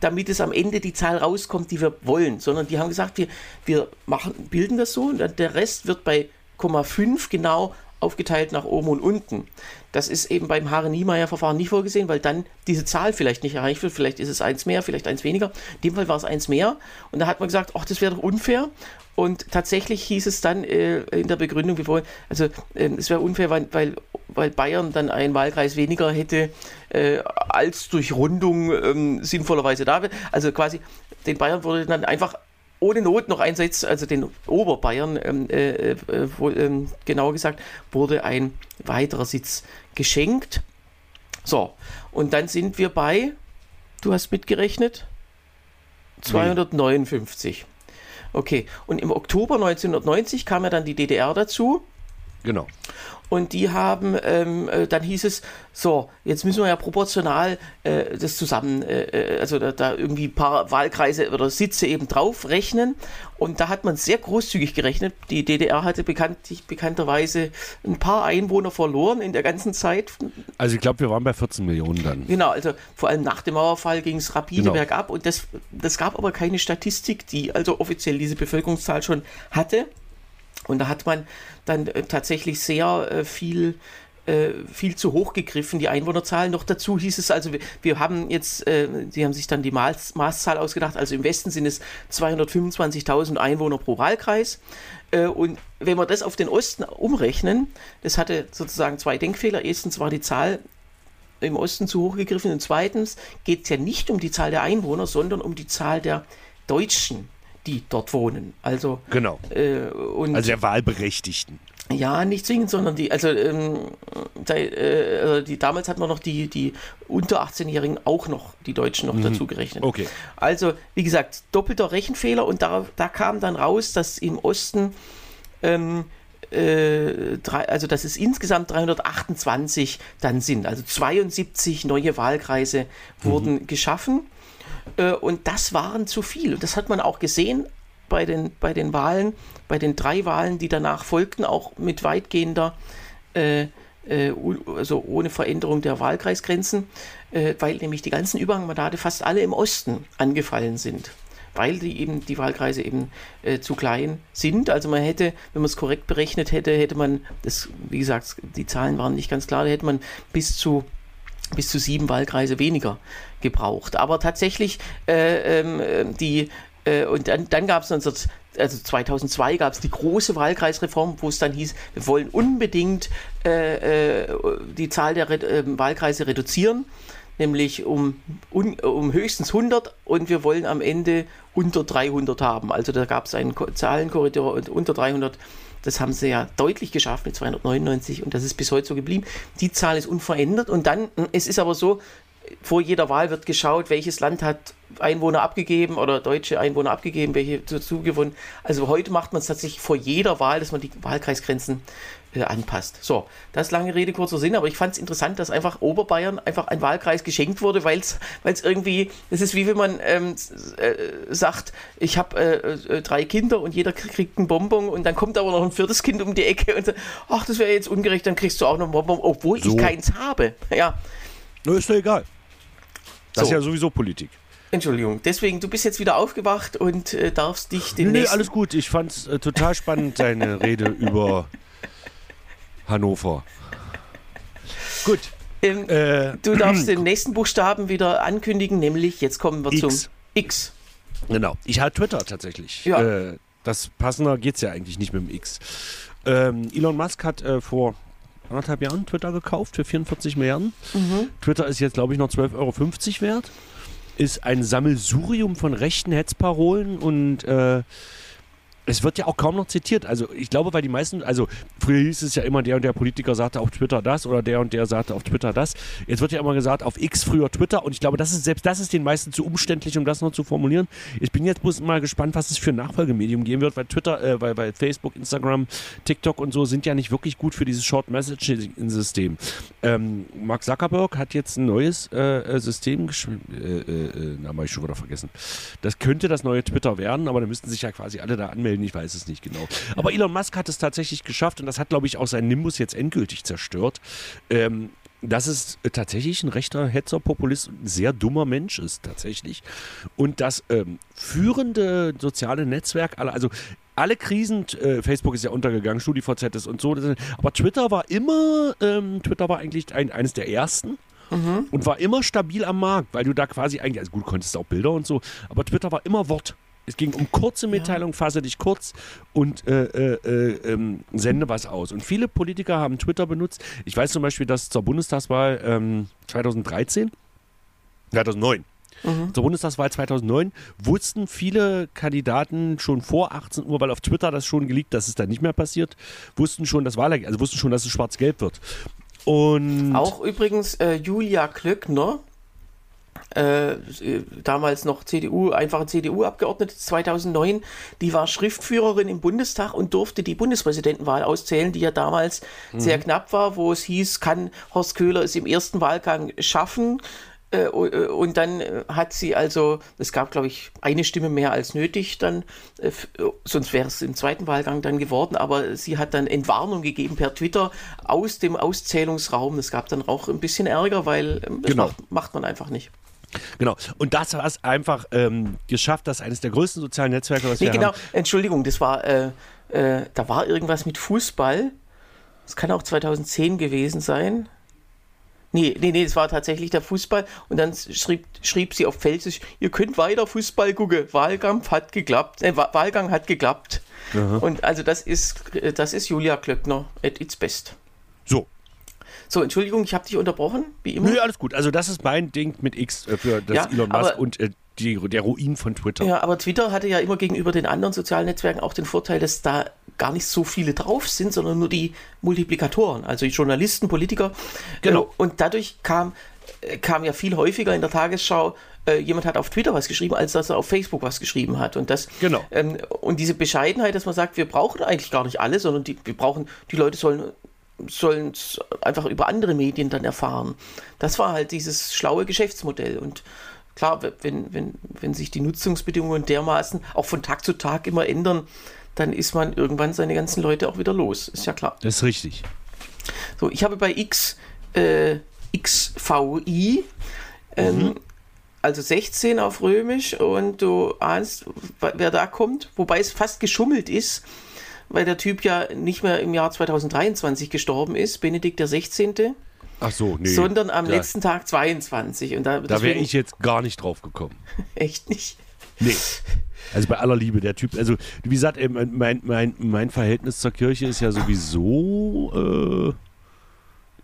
damit es am Ende die Zahl rauskommt, die wir wollen, sondern die haben gesagt, wir, wir machen, bilden das so und der Rest wird bei 0,5 genau aufgeteilt nach oben und unten. Das ist eben beim Haare-Niemeyer-Verfahren nicht vorgesehen, weil dann diese Zahl vielleicht nicht erreicht wird. Vielleicht ist es eins mehr, vielleicht eins weniger. In dem Fall war es eins mehr. Und da hat man gesagt, ach, das wäre doch unfair. Und tatsächlich hieß es dann äh, in der Begründung, wir wollen, also äh, es wäre unfair, weil, weil, weil Bayern dann einen Wahlkreis weniger hätte, äh, als durch Rundung ähm, sinnvollerweise da wäre. Also quasi, den Bayern wurde dann einfach ohne Not noch ein Sitz, also den Oberbayern, ähm, äh, äh, ähm, genauer gesagt, wurde ein weiterer Sitz geschenkt. So, und dann sind wir bei, du hast mitgerechnet, 259. Okay, und im Oktober 1990 kam ja dann die DDR dazu. Genau. Und die haben, ähm, äh, dann hieß es, so, jetzt müssen wir ja proportional äh, das zusammen, äh, äh also da, da, irgendwie ein paar Wahlkreise oder Sitze eben drauf rechnen. Und da hat man sehr großzügig gerechnet. Die DDR hatte bekannt, bekannterweise ein paar Einwohner verloren in der ganzen Zeit. Also ich glaube, wir waren bei 14 Millionen dann. Genau, also vor allem nach dem Mauerfall ging es rapide genau. bergab. Und das, das gab aber keine Statistik, die also offiziell diese Bevölkerungszahl schon hatte. Und da hat man dann äh, tatsächlich sehr äh, viel äh, viel zu hoch gegriffen, die Einwohnerzahlen. Noch dazu hieß es also, wir, haben jetzt, sie haben sich dann die Maß, Maßzahl ausgedacht, also im Westen sind es 225.000 Einwohner pro Wahlkreis. Und wenn wir das auf den Osten umrechnen, das hatte sozusagen zwei Denkfehler. Erstens war die Zahl im Osten zu hoch gegriffen und zweitens geht es ja nicht um die Zahl der Einwohner, sondern um die Zahl der Deutschen die dort wohnen. Also, genau. Äh, und also der Wahlberechtigten. Ja, nicht zwingend, sondern die, also, ähm, die, äh, also die, damals hat man noch die, die unter 18-Jährigen auch noch, die Deutschen noch mhm. dazu gerechnet. Okay. Also, wie gesagt, doppelter Rechenfehler und da, da kam dann raus, dass im Osten, ähm, äh, drei, also dass es insgesamt 328 dann sind. Also 72 neue Wahlkreise wurden mhm. geschaffen. Äh, und das waren zu viel. Und das hat man auch gesehen bei den, bei den Wahlen, bei den drei Wahlen, die danach folgten, auch mit weitgehender, äh, äh, also ohne Veränderung der Wahlkreisgrenzen, äh, weil nämlich die ganzen Überhangmandate fast alle im Osten angefallen sind. Weil die eben die Wahlkreise eben äh, zu klein sind. Also man hätte, wenn man es korrekt berechnet hätte, hätte man, das, wie gesagt, die Zahlen waren nicht ganz klar, da hätte man bis zu bis zu sieben Wahlkreise weniger gebraucht. Aber tatsächlich äh, ähm, die äh, und dann, dann gab es also 2002 gab es die große Wahlkreisreform, wo es dann hieß, wir wollen unbedingt äh, äh die Zahl der Re ähm, Wahlkreise reduzieren, nämlich um, un, um höchstens 100 und wir wollen am Ende unter 300 haben. Also da gab es einen Zahlenkorridor und unter 300 das haben sie ja deutlich geschafft mit 299 und das ist bis heute so geblieben. Die Zahl ist unverändert und dann, es ist aber so, vor jeder Wahl wird geschaut, welches Land hat Einwohner abgegeben oder deutsche Einwohner abgegeben, welche dazu gewonnen. Also heute macht man es tatsächlich vor jeder Wahl, dass man die Wahlkreisgrenzen äh, anpasst. So, das ist lange Rede, kurzer Sinn, aber ich fand es interessant, dass einfach Oberbayern einfach ein Wahlkreis geschenkt wurde, weil es irgendwie, das ist wie wenn man ähm, äh, sagt, ich habe äh, äh, drei Kinder und jeder kriegt einen Bonbon und dann kommt aber noch ein viertes Kind um die Ecke und sagt, ach, das wäre jetzt ungerecht, dann kriegst du auch noch einen Bonbon, obwohl so. ich keins habe. Ja. Nur ist doch egal. Das so. ist ja sowieso Politik. Entschuldigung, deswegen, du bist jetzt wieder aufgewacht und äh, darfst dich den. Nee, alles gut. Ich fand es äh, total spannend, deine Rede über Hannover. Gut. Ähm, äh, du darfst den nächsten Buchstaben wieder ankündigen, nämlich jetzt kommen wir X. zum X. Genau. Ich habe Twitter tatsächlich. Ja. Äh, das passender geht es ja eigentlich nicht mit dem X. Ähm, Elon Musk hat äh, vor anderthalb Jahren Twitter gekauft für 44 Milliarden. Mhm. Twitter ist jetzt, glaube ich, noch 12,50 Euro wert. Ist ein Sammelsurium von rechten Hetzparolen und äh, es wird ja auch kaum noch zitiert. Also ich glaube, weil die meisten, also früher hieß es ja immer, der und der Politiker sagte auf Twitter das oder der und der sagte auf Twitter das. Jetzt wird ja immer gesagt, auf X früher Twitter und ich glaube, das ist selbst das ist den meisten zu umständlich, um das noch zu formulieren. Ich bin jetzt mal gespannt, was es für ein Nachfolgemedium geben wird, weil Twitter, äh, weil, weil Facebook, Instagram, TikTok und so sind ja nicht wirklich gut für dieses Short Messaging-System. Ähm, Mark Zuckerberg hat jetzt ein neues äh, äh System geschrieben. Äh, äh, äh, na, habe ich schon wieder vergessen. Das könnte das neue Twitter werden, aber da müssten sich ja quasi alle da anmelden melden, ich weiß es nicht genau. Aber Elon Musk hat es tatsächlich geschafft und das hat, glaube ich, auch seinen Nimbus jetzt endgültig zerstört. Ähm, dass es tatsächlich ein rechter Hetzer, Populist ein sehr dummer Mensch ist, tatsächlich. Und das ähm, führende soziale Netzwerk, also alle Krisen, äh, Facebook ist ja untergegangen, StudiVZ ist und so, aber Twitter war immer, ähm, Twitter war eigentlich ein, eines der ersten. Mhm. Und war immer stabil am Markt, weil du da quasi eigentlich, also gut, konntest auch Bilder und so, aber Twitter war immer Wort. Es ging um kurze Mitteilungen, ja. fasse dich kurz und äh, äh, äh, ähm, sende was aus. Und viele Politiker haben Twitter benutzt. Ich weiß zum Beispiel, dass zur Bundestagswahl ähm, 2013, 2009, Mhm. Zur Bundestagswahl 2009 wussten viele Kandidaten schon vor 18 Uhr, weil auf Twitter das schon geleakt, dass es dann nicht mehr passiert, wussten schon, das Wahlergebnis, also wussten schon, dass es schwarz-gelb wird. Und auch übrigens äh, Julia Klöckner, äh, damals noch CDU, einfache CDU-Abgeordnete 2009, die war Schriftführerin im Bundestag und durfte die Bundespräsidentenwahl auszählen, die ja damals mhm. sehr knapp war, wo es hieß, kann Horst Köhler es im ersten Wahlgang schaffen? Äh, äh, und dann hat sie also, es gab, glaube ich, eine Stimme mehr als nötig, dann, sonst wäre es im zweiten Wahlgang dann geworden, aber sie hat dann Entwarnung gegeben per Twitter aus dem Auszählungsraum. Es gab dann auch ein bisschen Ärger, weil das genau. macht, macht man einfach nicht. Genau. Und das hat es einfach ähm, geschafft, dass eines der größten sozialen Netzwerke, was nee, wir genau. haben. Entschuldigung, das war, äh, äh, da war irgendwas mit Fußball. Das kann auch 2010 gewesen sein. Nee, nee, nee, es war tatsächlich der Fußball. Und dann schrieb, schrieb sie auf Felsisch, ihr könnt weiter Fußball gucken. Wahlgang hat geklappt. Äh, Wahlgang hat geklappt. Aha. Und also das ist, das ist Julia Klöckner at its best. So. So, Entschuldigung, ich habe dich unterbrochen, wie immer. Nö, alles gut. Also das ist mein Ding mit X äh, für das ja, Elon Musk und äh, die, der Ruin von Twitter. Ja, aber Twitter hatte ja immer gegenüber den anderen sozialen Netzwerken auch den Vorteil, dass da gar nicht so viele drauf sind, sondern nur die Multiplikatoren, also die Journalisten, Politiker. Genau. Äh, und dadurch kam, äh, kam ja viel häufiger in der Tagesschau, äh, jemand hat auf Twitter was geschrieben, als dass er auf Facebook was geschrieben hat. Und das genau. Ähm, und diese Bescheidenheit, dass man sagt, wir brauchen eigentlich gar nicht alle, sondern die, wir brauchen, die Leute sollen sollen es einfach über andere Medien dann erfahren. Das war halt dieses schlaue Geschäftsmodell. Und klar, wenn, wenn, wenn sich die Nutzungsbedingungen dermaßen auch von Tag zu Tag immer ändern, dann ist man irgendwann seine ganzen Leute auch wieder los. Ist ja klar. Das ist richtig. So, ich habe bei X äh, XVI, ähm, mhm. also 16 auf Römisch und du ahnst, wer da kommt, wobei es fast geschummelt ist, weil der Typ ja nicht mehr im Jahr 2023 gestorben ist, Benedikt der 16. Ach so, nee. Sondern am da, letzten Tag 22. Und da da wäre ich jetzt gar nicht drauf gekommen. Echt nicht? Nee. Also bei aller Liebe, der Typ, also wie gesagt, mein, mein, mein Verhältnis zur Kirche ist ja sowieso äh,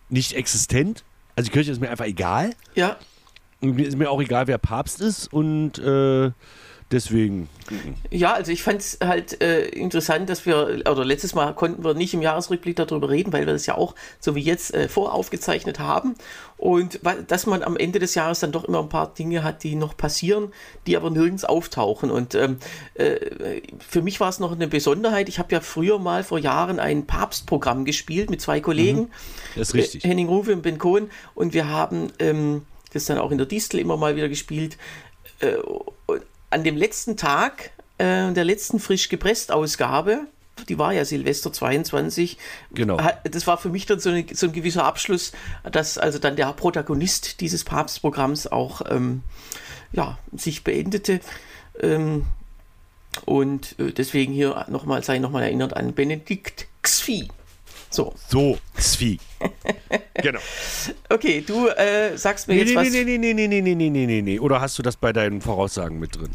nicht existent. Also die Kirche ist mir einfach egal. Ja. Und mir ist mir auch egal, wer Papst ist und äh, Deswegen. Ja, also ich fand es halt äh, interessant, dass wir, oder letztes Mal konnten wir nicht im Jahresrückblick darüber reden, weil wir das ja auch, so wie jetzt, äh, voraufgezeichnet haben. Und dass man am Ende des Jahres dann doch immer ein paar Dinge hat, die noch passieren, die aber nirgends auftauchen. Und ähm, äh, für mich war es noch eine Besonderheit. Ich habe ja früher mal vor Jahren ein Papstprogramm gespielt mit zwei Kollegen. Mhm, das ist richtig. Henning Rufe und Ben Cohen. Und wir haben ähm, das dann auch in der Distel immer mal wieder gespielt. An dem letzten Tag äh, der letzten frisch gepresst Ausgabe, die war ja Silvester 22. Genau. Das war für mich dann so, eine, so ein gewisser Abschluss, dass also dann der Protagonist dieses Papstprogramms auch ähm, ja, sich beendete. Ähm, und äh, deswegen hier nochmal, sei nochmal erinnert an Benedikt Xvi. So. So, Xvi. genau. Okay, du äh, sagst mir nee, jetzt nee, was. Nee, nee, nee, nee, nee, nee, nee, nee, nee, nee. Oder hast du das bei deinen Voraussagen mit drin?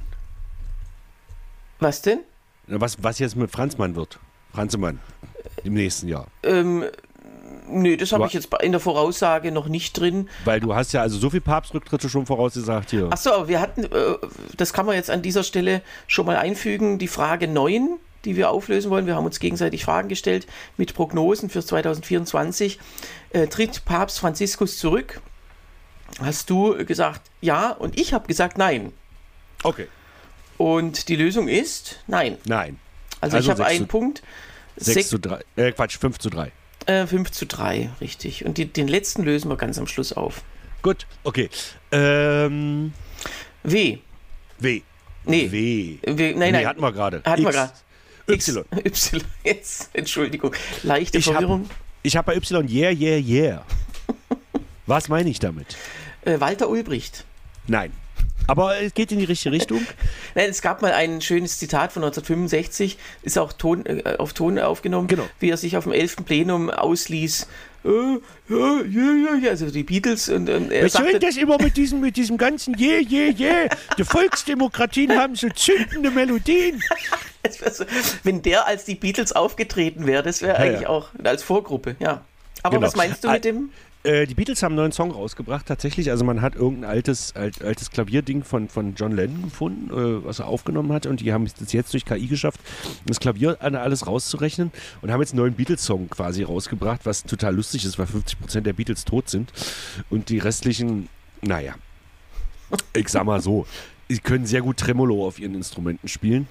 Was denn? Was, was jetzt mit Franzmann wird. Franzemann. Im nächsten Jahr. Ähm, Nö, das habe ich jetzt in der Voraussage noch nicht drin. Weil du hast ja also so viel Papstrücktritte schon vorausgesagt hier. Achso, wir hatten, äh, das kann man jetzt an dieser Stelle schon mal einfügen, die Frage 9 die wir auflösen wollen. Wir haben uns gegenseitig Fragen gestellt mit Prognosen für 2024. Äh, tritt Papst Franziskus zurück? Hast du gesagt ja und ich habe gesagt nein. Okay. Und die Lösung ist nein. Nein. Also, also ich habe einen Punkt. 6 zu 3, äh, Quatsch, 5 zu 3. Äh, 5 zu 3, richtig. Und die, den letzten lösen wir ganz am Schluss auf. Gut, okay. Ähm, w. W. Nee. W. w nein, nein. hatten wir gerade. Hatten X. wir gerade. Y. Y, jetzt, Entschuldigung. Leichte ich Verwirrung. Hab, ich habe bei Y, yeah, yeah, yeah. Was meine ich damit? Äh, Walter Ulbricht. Nein. Aber es geht in die richtige Richtung. Nein, es gab mal ein schönes Zitat von 1965, ist auch Ton, äh, auf Ton aufgenommen, genau. wie er sich auf dem 11. Plenum ausließ. Äh, ja, also die Beatles und, und er Was soll das immer mit diesem, mit diesem ganzen Je, Je, Je? Die Volksdemokratien haben so zündende Melodien. Wenn der als die Beatles aufgetreten wäre, das wäre ja, eigentlich ja. auch als Vorgruppe, ja. Aber genau. was meinst du mit dem? Äh, die Beatles haben einen neuen Song rausgebracht, tatsächlich. Also man hat irgendein altes, alt, altes Klavierding von, von John Lennon gefunden, äh, was er aufgenommen hat. Und die haben es jetzt durch KI geschafft, das Klavier alles rauszurechnen. Und haben jetzt einen neuen Beatles-Song quasi rausgebracht, was total lustig ist, weil 50% der Beatles tot sind. Und die restlichen, naja. Ich sag mal so, sie können sehr gut Tremolo auf ihren Instrumenten spielen.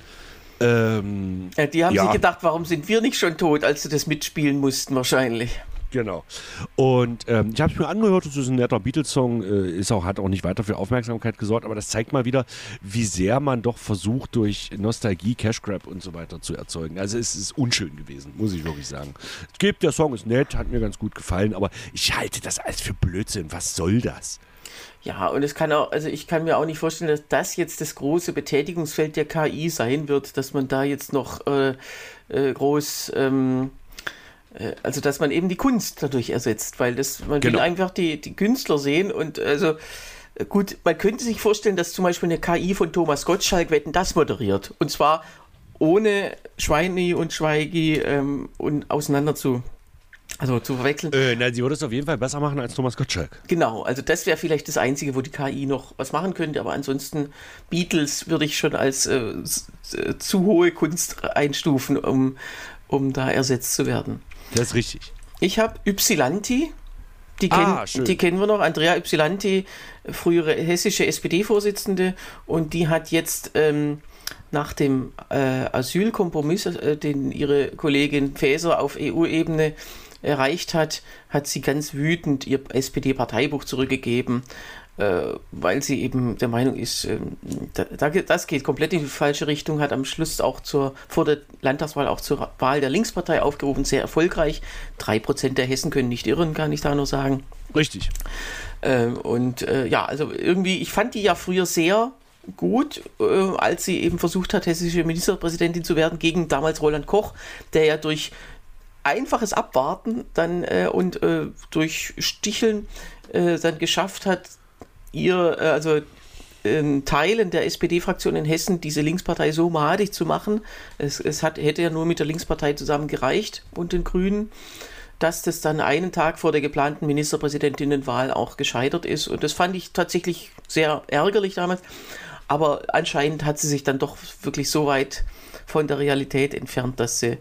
Ähm, Ja, die haben Ja. sich gedacht, warum sind wir nicht schon tot, als sie das mitspielen mussten wahrscheinlich. Genau. Und ähm, ich habe es mir angehört, es ist ein netter Beatles-Song, äh, auch, hat auch nicht weiter für Aufmerksamkeit gesorgt, aber das zeigt mal wieder, wie sehr man doch versucht, durch Nostalgie, Cash Grab und so weiter zu erzeugen. Also es ist unschön gewesen, muss ich wirklich sagen. Es gibt, der Song ist nett, hat mir ganz gut gefallen, aber ich halte das alles für Blödsinn. Was soll das? Ja, und es kann auch, also ich kann mir auch nicht vorstellen, dass das jetzt das große Betätigungsfeld der KI sein wird, dass man da jetzt noch äh, äh, groß, ähm, äh, also dass man eben die Kunst dadurch ersetzt, weil das, man will Genau. einfach die, die Künstler sehen und also äh, gut, man könnte sich vorstellen, dass zum Beispiel eine KI von Thomas Gottschalk Wetten das moderiert und zwar ohne Schweini und Schweigi ähm, und auseinander zu, also zu verwechseln. Äh, nein, sie würde es auf jeden Fall besser machen als Thomas Gottschalk. Genau, also das wäre vielleicht das Einzige, wo die KI noch was machen könnte, aber ansonsten Beatles würde ich schon als äh, äh, zu hohe Kunst einstufen, um, um da ersetzt zu werden. Das ist richtig. Ich habe Ypsilanti, die, Ah, kenn, die kennen wir noch, Andrea Ypsilanti, frühere hessische SPD-Vorsitzende und die hat jetzt ähm, nach dem äh, Asylkompromiss, äh, den ihre Kollegin Faeser auf EU-Ebene erreicht hat, hat sie ganz wütend ihr SPD-Parteibuch zurückgegeben, weil sie eben der Meinung ist, ähm, das geht komplett in die falsche Richtung, hat am Schluss auch zur, vor der Landtagswahl auch zur Wahl der Linkspartei aufgerufen, sehr erfolgreich. Drei Prozent der Hessen können nicht irren, kann ich da nur sagen. Richtig. Ähm, und äh, ja, also irgendwie, ich fand die ja früher sehr gut, äh, als sie eben versucht hat, hessische Ministerpräsidentin zu werden, gegen damals Roland Koch, der ja durch einfaches Abwarten dann äh, und äh, durch Sticheln äh, dann geschafft hat, ihr, äh, also Teilen der SPD-Fraktion in Hessen diese Linkspartei so madig zu machen. Es, es hat, hätte ja nur mit der Linkspartei zusammen gereicht und den Grünen, dass das dann einen Tag vor der geplanten Ministerpräsidentinnenwahl auch gescheitert ist. Und das fand ich tatsächlich sehr ärgerlich damals. Aber anscheinend hat sie sich dann doch wirklich so weit von der Realität entfernt, dass sie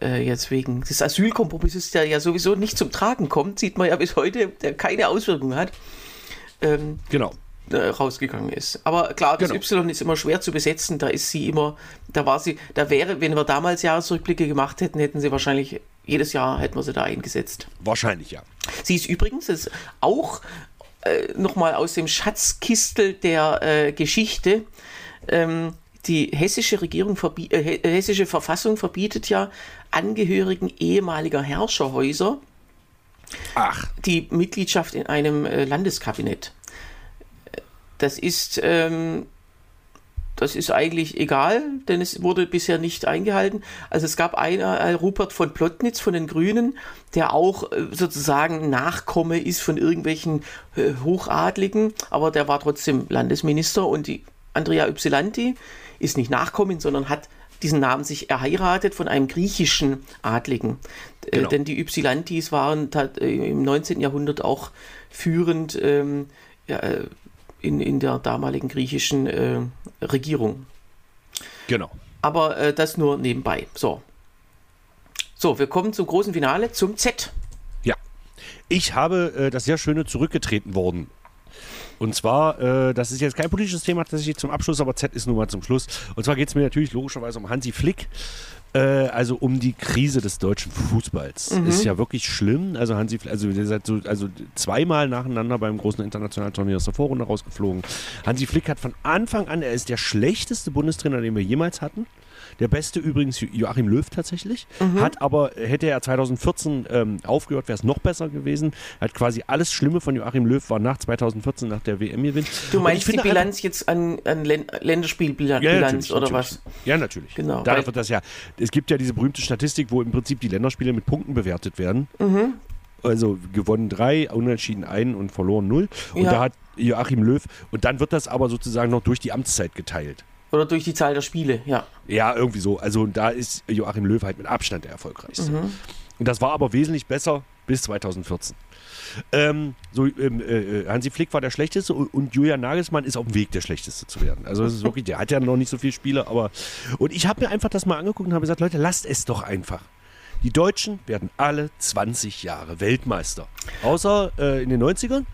äh, jetzt wegen des Asylkompromisses, der ja sowieso nicht zum Tragen kommt, sieht man ja bis heute, der keine Auswirkungen hat, ähm, Genau. äh, rausgegangen ist. Aber klar, das Genau. Y ist immer schwer zu besetzen. Da ist sie immer, da war sie, da wäre, wenn wir damals Jahresrückblicke gemacht hätten, hätten sie wahrscheinlich jedes Jahr hätten wir sie da eingesetzt. Wahrscheinlich ja. Sie ist übrigens ist auch äh, nochmal aus dem Schatzkistel der äh, Geschichte. Ähm, die hessische Regierung, äh, he- hessische Verfassung verbietet ja Angehörigen ehemaliger Herrscherhäuser Ach, die Mitgliedschaft in einem äh, Landeskabinett. Das ist, ähm, das ist eigentlich egal, denn es wurde bisher nicht eingehalten. Also es gab einer, äh, Rupert von Plotnitz von den Grünen, der auch äh, sozusagen Nachkomme ist von irgendwelchen Hochadligen, aber der war trotzdem Landesminister und die Andrea Ypsilanti ist nicht Nachkommen, sondern hat diesen Namen sich erheiratet von einem griechischen Adligen. Äh, Genau. denn die Ypsilantis waren tat- äh, im 19. Jahrhundert auch führend ähm, ja, äh, in, in der damaligen griechischen äh, Regierung. genau. Aber äh, das nur nebenbei. So. So, wir kommen zum großen Finale, zum Z. Ja. Ich habe äh, das sehr schöne zurückgetreten worden. Und zwar, äh, das ist jetzt kein politisches Thema tatsächlich zum Abschluss, aber Z ist nun mal zum Schluss. Und zwar geht es mir natürlich logischerweise um Hansi Flick. Äh, also um die Krise des deutschen Fußballs. Ist ja wirklich schlimm. Also Hansi Flick, also der seid so, also zweimal nacheinander beim großen internationalen Turnier aus der Vorrunde rausgeflogen. Hansi Flick hat von Anfang an, er ist der schlechteste Bundestrainer, den wir jemals hatten. Der beste übrigens Jo- Joachim Löw tatsächlich. Hat aber, hätte er 2014 ähm, aufgehört, wäre es noch besser gewesen. Hat quasi alles Schlimme von Joachim Löw war nach 2014, nach der WM-Gewinn. Du meinst die Bilanz jetzt an, an Län Länderspielbilanz Ja, natürlich, oder natürlich. was? Ja, natürlich. Genau, Da wird das ja. Es gibt ja diese berühmte Statistik, wo im Prinzip die Länderspiele mit Punkten bewertet werden. Mhm. Also gewonnen drei, unentschieden ein und verloren null. Und Ja. da hat Joachim Löw, und dann wird das aber sozusagen noch durch die Amtszeit geteilt. Oder durch die Zahl der Spiele, ja. Ja, irgendwie so. Also da ist Joachim Löw halt mit Abstand der erfolgreichste. Mhm. Und das war aber wesentlich besser bis 2014. Ähm, so, ähm, äh, Hansi Flick war der schlechteste und, und Julian Nagelsmann ist auf dem Weg, der schlechteste zu werden. Also das ist wirklich, der hat ja noch nicht so viele Spiele, aber und ich habe mir einfach das mal angeguckt und habe gesagt, Leute, lasst es doch einfach. Die Deutschen werden alle 20 Jahre Weltmeister. Außer äh, in den 90ern.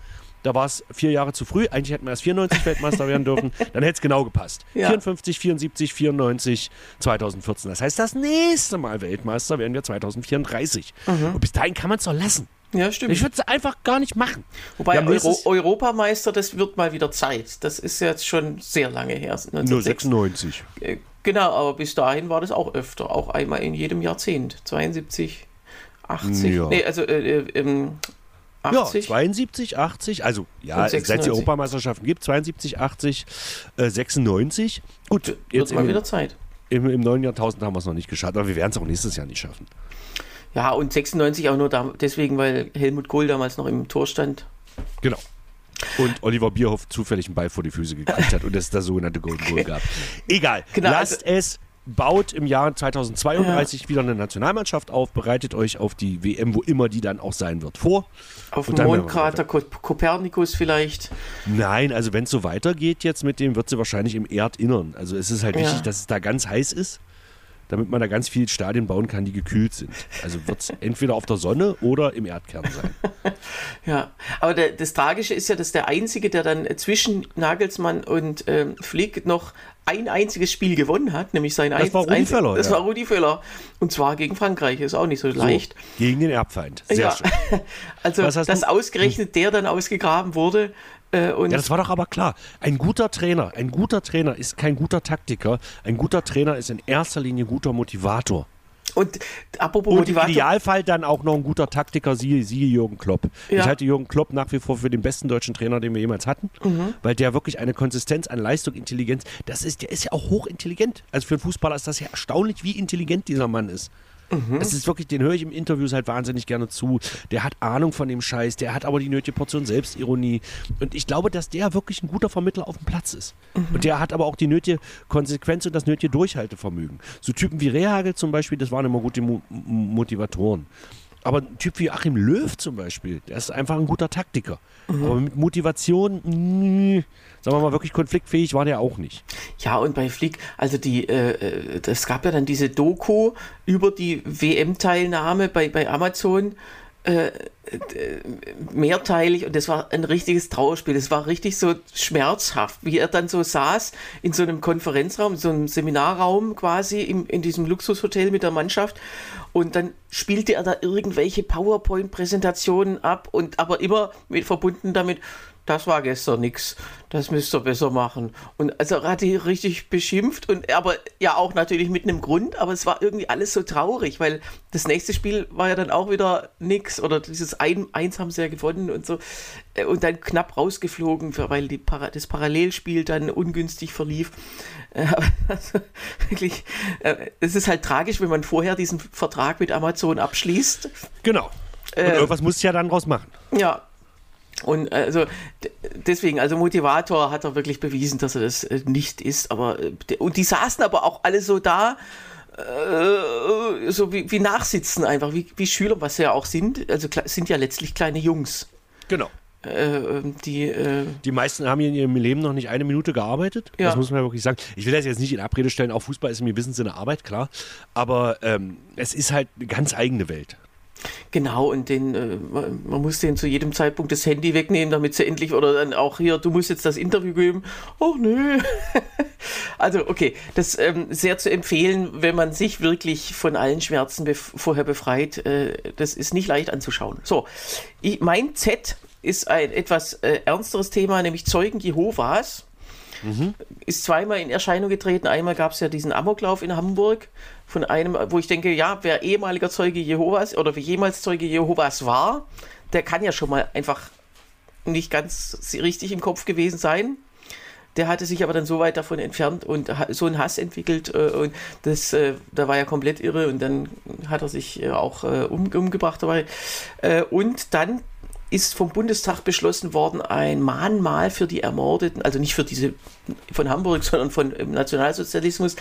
Da war es vier Jahre zu früh. Eigentlich hätten wir erst 94 Weltmeister werden dürfen. Dann hätte es genau gepasst. Ja. 54, 74, 94, 2014. Das heißt, das nächste Mal Weltmeister werden wir 2034. Und bis dahin kann man es doch lassen. Ja, stimmt. Ich würde es einfach gar nicht machen. Wobei haben Euro Europameister, das wird mal wieder Zeit. Das ist jetzt schon sehr lange her. Nur 1906. 96. Äh, Genau, aber bis dahin war das auch öfter. Auch einmal in jedem Jahrzehnt. 72, 80. Ja. Nee, also äh, äh, ähm, Ja, 80. 72, 80, also ja, seit es 96. die Europameisterschaften gibt, 72, 80, äh, 96. Gut, jetzt mal im, wieder Zeit. im, im neuen Jahrtausend haben wir es noch nicht geschafft, aber wir werden es auch nächstes Jahr nicht schaffen. Ja, und 96 auch nur da, deswegen, weil Helmut Kohl damals noch im Tor stand. Genau. Und Oliver Bierhoff zufällig einen Ball vor die Füße gekriegt hat und es das sogenannte Golden Goal gab. Egal. Genau, Lasst es, baut im Jahr 2032 wieder eine Nationalmannschaft auf, bereitet euch auf die WM, wo immer die dann auch sein wird, vor. Auf dem Mondkrater Ko Kopernikus vielleicht. Nein, also wenn es so weitergeht jetzt mit dem, wird sie wahrscheinlich im Erdinnern. Also es ist halt Ja. wichtig, dass es da ganz heiß ist, damit man da ganz viele Stadien bauen kann, die gekühlt sind. Also wird es entweder auf der Sonne oder im Erdkern sein. Ja, aber der, das Tragische ist ja, dass der Einzige, der dann zwischen Nagelsmann und ähm, Flick noch ein einziges Spiel gewonnen hat, nämlich sein Das war Rudi Völler, Das ja. war Rudi Völler. Und zwar gegen Frankreich. Ist auch nicht so leicht. Gegen den Erbfeind. Sehr ja. schön. Also, dass du- ausgerechnet der dann ausgegraben wurde. Äh, und Ja, das war doch aber klar. Ein guter Trainer, ein guter Trainer ist kein guter Taktiker. Ein guter Trainer ist in erster Linie guter Motivator. Und apropos Und im Motivator. Idealfall dann auch noch ein guter Taktiker, siehe, siehe Jürgen Klopp. Ja. Ich halte Jürgen Klopp nach wie vor für den besten deutschen Trainer, den wir jemals hatten, Mhm. weil der wirklich eine Konsistenz an Leistung, Intelligenz, das ist, der ist ja auch hochintelligent. Also für einen Fußballer ist das ja erstaunlich, wie intelligent dieser Mann ist. Mhm. Das ist wirklich, den höre ich im Interviews halt wahnsinnig gerne zu. Der hat Ahnung von dem Scheiß, der hat aber die nötige Portion Selbstironie. Und ich glaube, dass der wirklich ein guter Vermittler auf dem Platz ist. Mhm. Und der hat aber auch die nötige Konsequenz und das nötige Durchhaltevermögen. So Typen wie Rehagel zum Beispiel, das waren immer gute Mo Motivatoren. Aber ein Typ wie Achim Löw zum Beispiel, der ist einfach ein guter Taktiker. Mhm. Aber mit Motivation, mh, sagen wir mal, wirklich konfliktfähig war der auch nicht. Ja, und bei Flick, also die, äh, äh, es gab ja dann diese Doku über die WM-Teilnahme bei, bei Amazon. Äh, äh, mehrteilig und das war ein richtiges Trauerspiel. Das war richtig so schmerzhaft, wie er dann so saß in so einem Konferenzraum, in so einem Seminarraum quasi im, in diesem Luxushotel mit der Mannschaft und dann spielte er da irgendwelche PowerPoint-Präsentationen ab und aber immer mit verbunden damit, das war gestern nix, das müsst ihr besser machen. Und also er hat die richtig beschimpft und aber ja auch natürlich mit einem Grund, aber es war irgendwie alles so traurig, weil das nächste Spiel war ja dann auch wieder nix oder dieses ein, Eins haben sie ja gewonnen und so Äh, und dann knapp rausgeflogen, weil die das Parallelspiel dann ungünstig verlief. Äh, Also wirklich, äh, es ist halt tragisch, wenn man vorher diesen Vertrag mit Amazon abschließt. Genau. Und Äh, irgendwas muss ja dann draus machen. Ja. Und also d- deswegen, also Motivator hat er wirklich bewiesen, dass er das äh, nicht ist. Aber äh, und die saßen aber auch alle so da, äh, so wie, wie Nachsitzen einfach, wie, wie Schüler, was sie ja auch sind. Also sind ja letztlich kleine Jungs. Genau. Äh, die äh, Die meisten haben in ihrem Leben noch nicht eine Minute gearbeitet. Ja. Das muss man ja wirklich sagen. Ich will das jetzt nicht in Abrede stellen. Auch Fußball ist im gewissen Sinne Arbeit, klar. Aber ähm, es ist halt eine ganz eigene Welt. Genau, und den, äh, man muss denen zu jedem Zeitpunkt das Handy wegnehmen, damit sie endlich, oder dann auch hier, du musst jetzt das Interview geben. Oh nö. also, okay, das ähm, sehr zu empfehlen, wenn man sich wirklich von allen Schmerzen bef vorher befreit. Äh, das ist nicht leicht anzuschauen. So, ich, mein Z ist ein etwas äh, ernsteres Thema, nämlich Zeugen Jehovas ist zweimal in Erscheinung getreten. Einmal gab es ja diesen Amoklauf in Hamburg von einem, wo ich denke, ja, wer ehemaliger Zeuge Jehovas oder wer jemals Zeuge Jehovas war, der kann ja schon mal einfach nicht ganz richtig im Kopf gewesen sein. Der hatte sich aber dann so weit davon entfernt und so einen Hass entwickelt äh, und das, äh, da war er komplett irre und dann hat er sich äh, auch äh, um, umgebracht dabei. Äh, und dann ist vom Bundestag beschlossen worden, ein Mahnmal für die Ermordeten, also nicht für diese von Hamburg, sondern von ähm, Nationalsozialismus.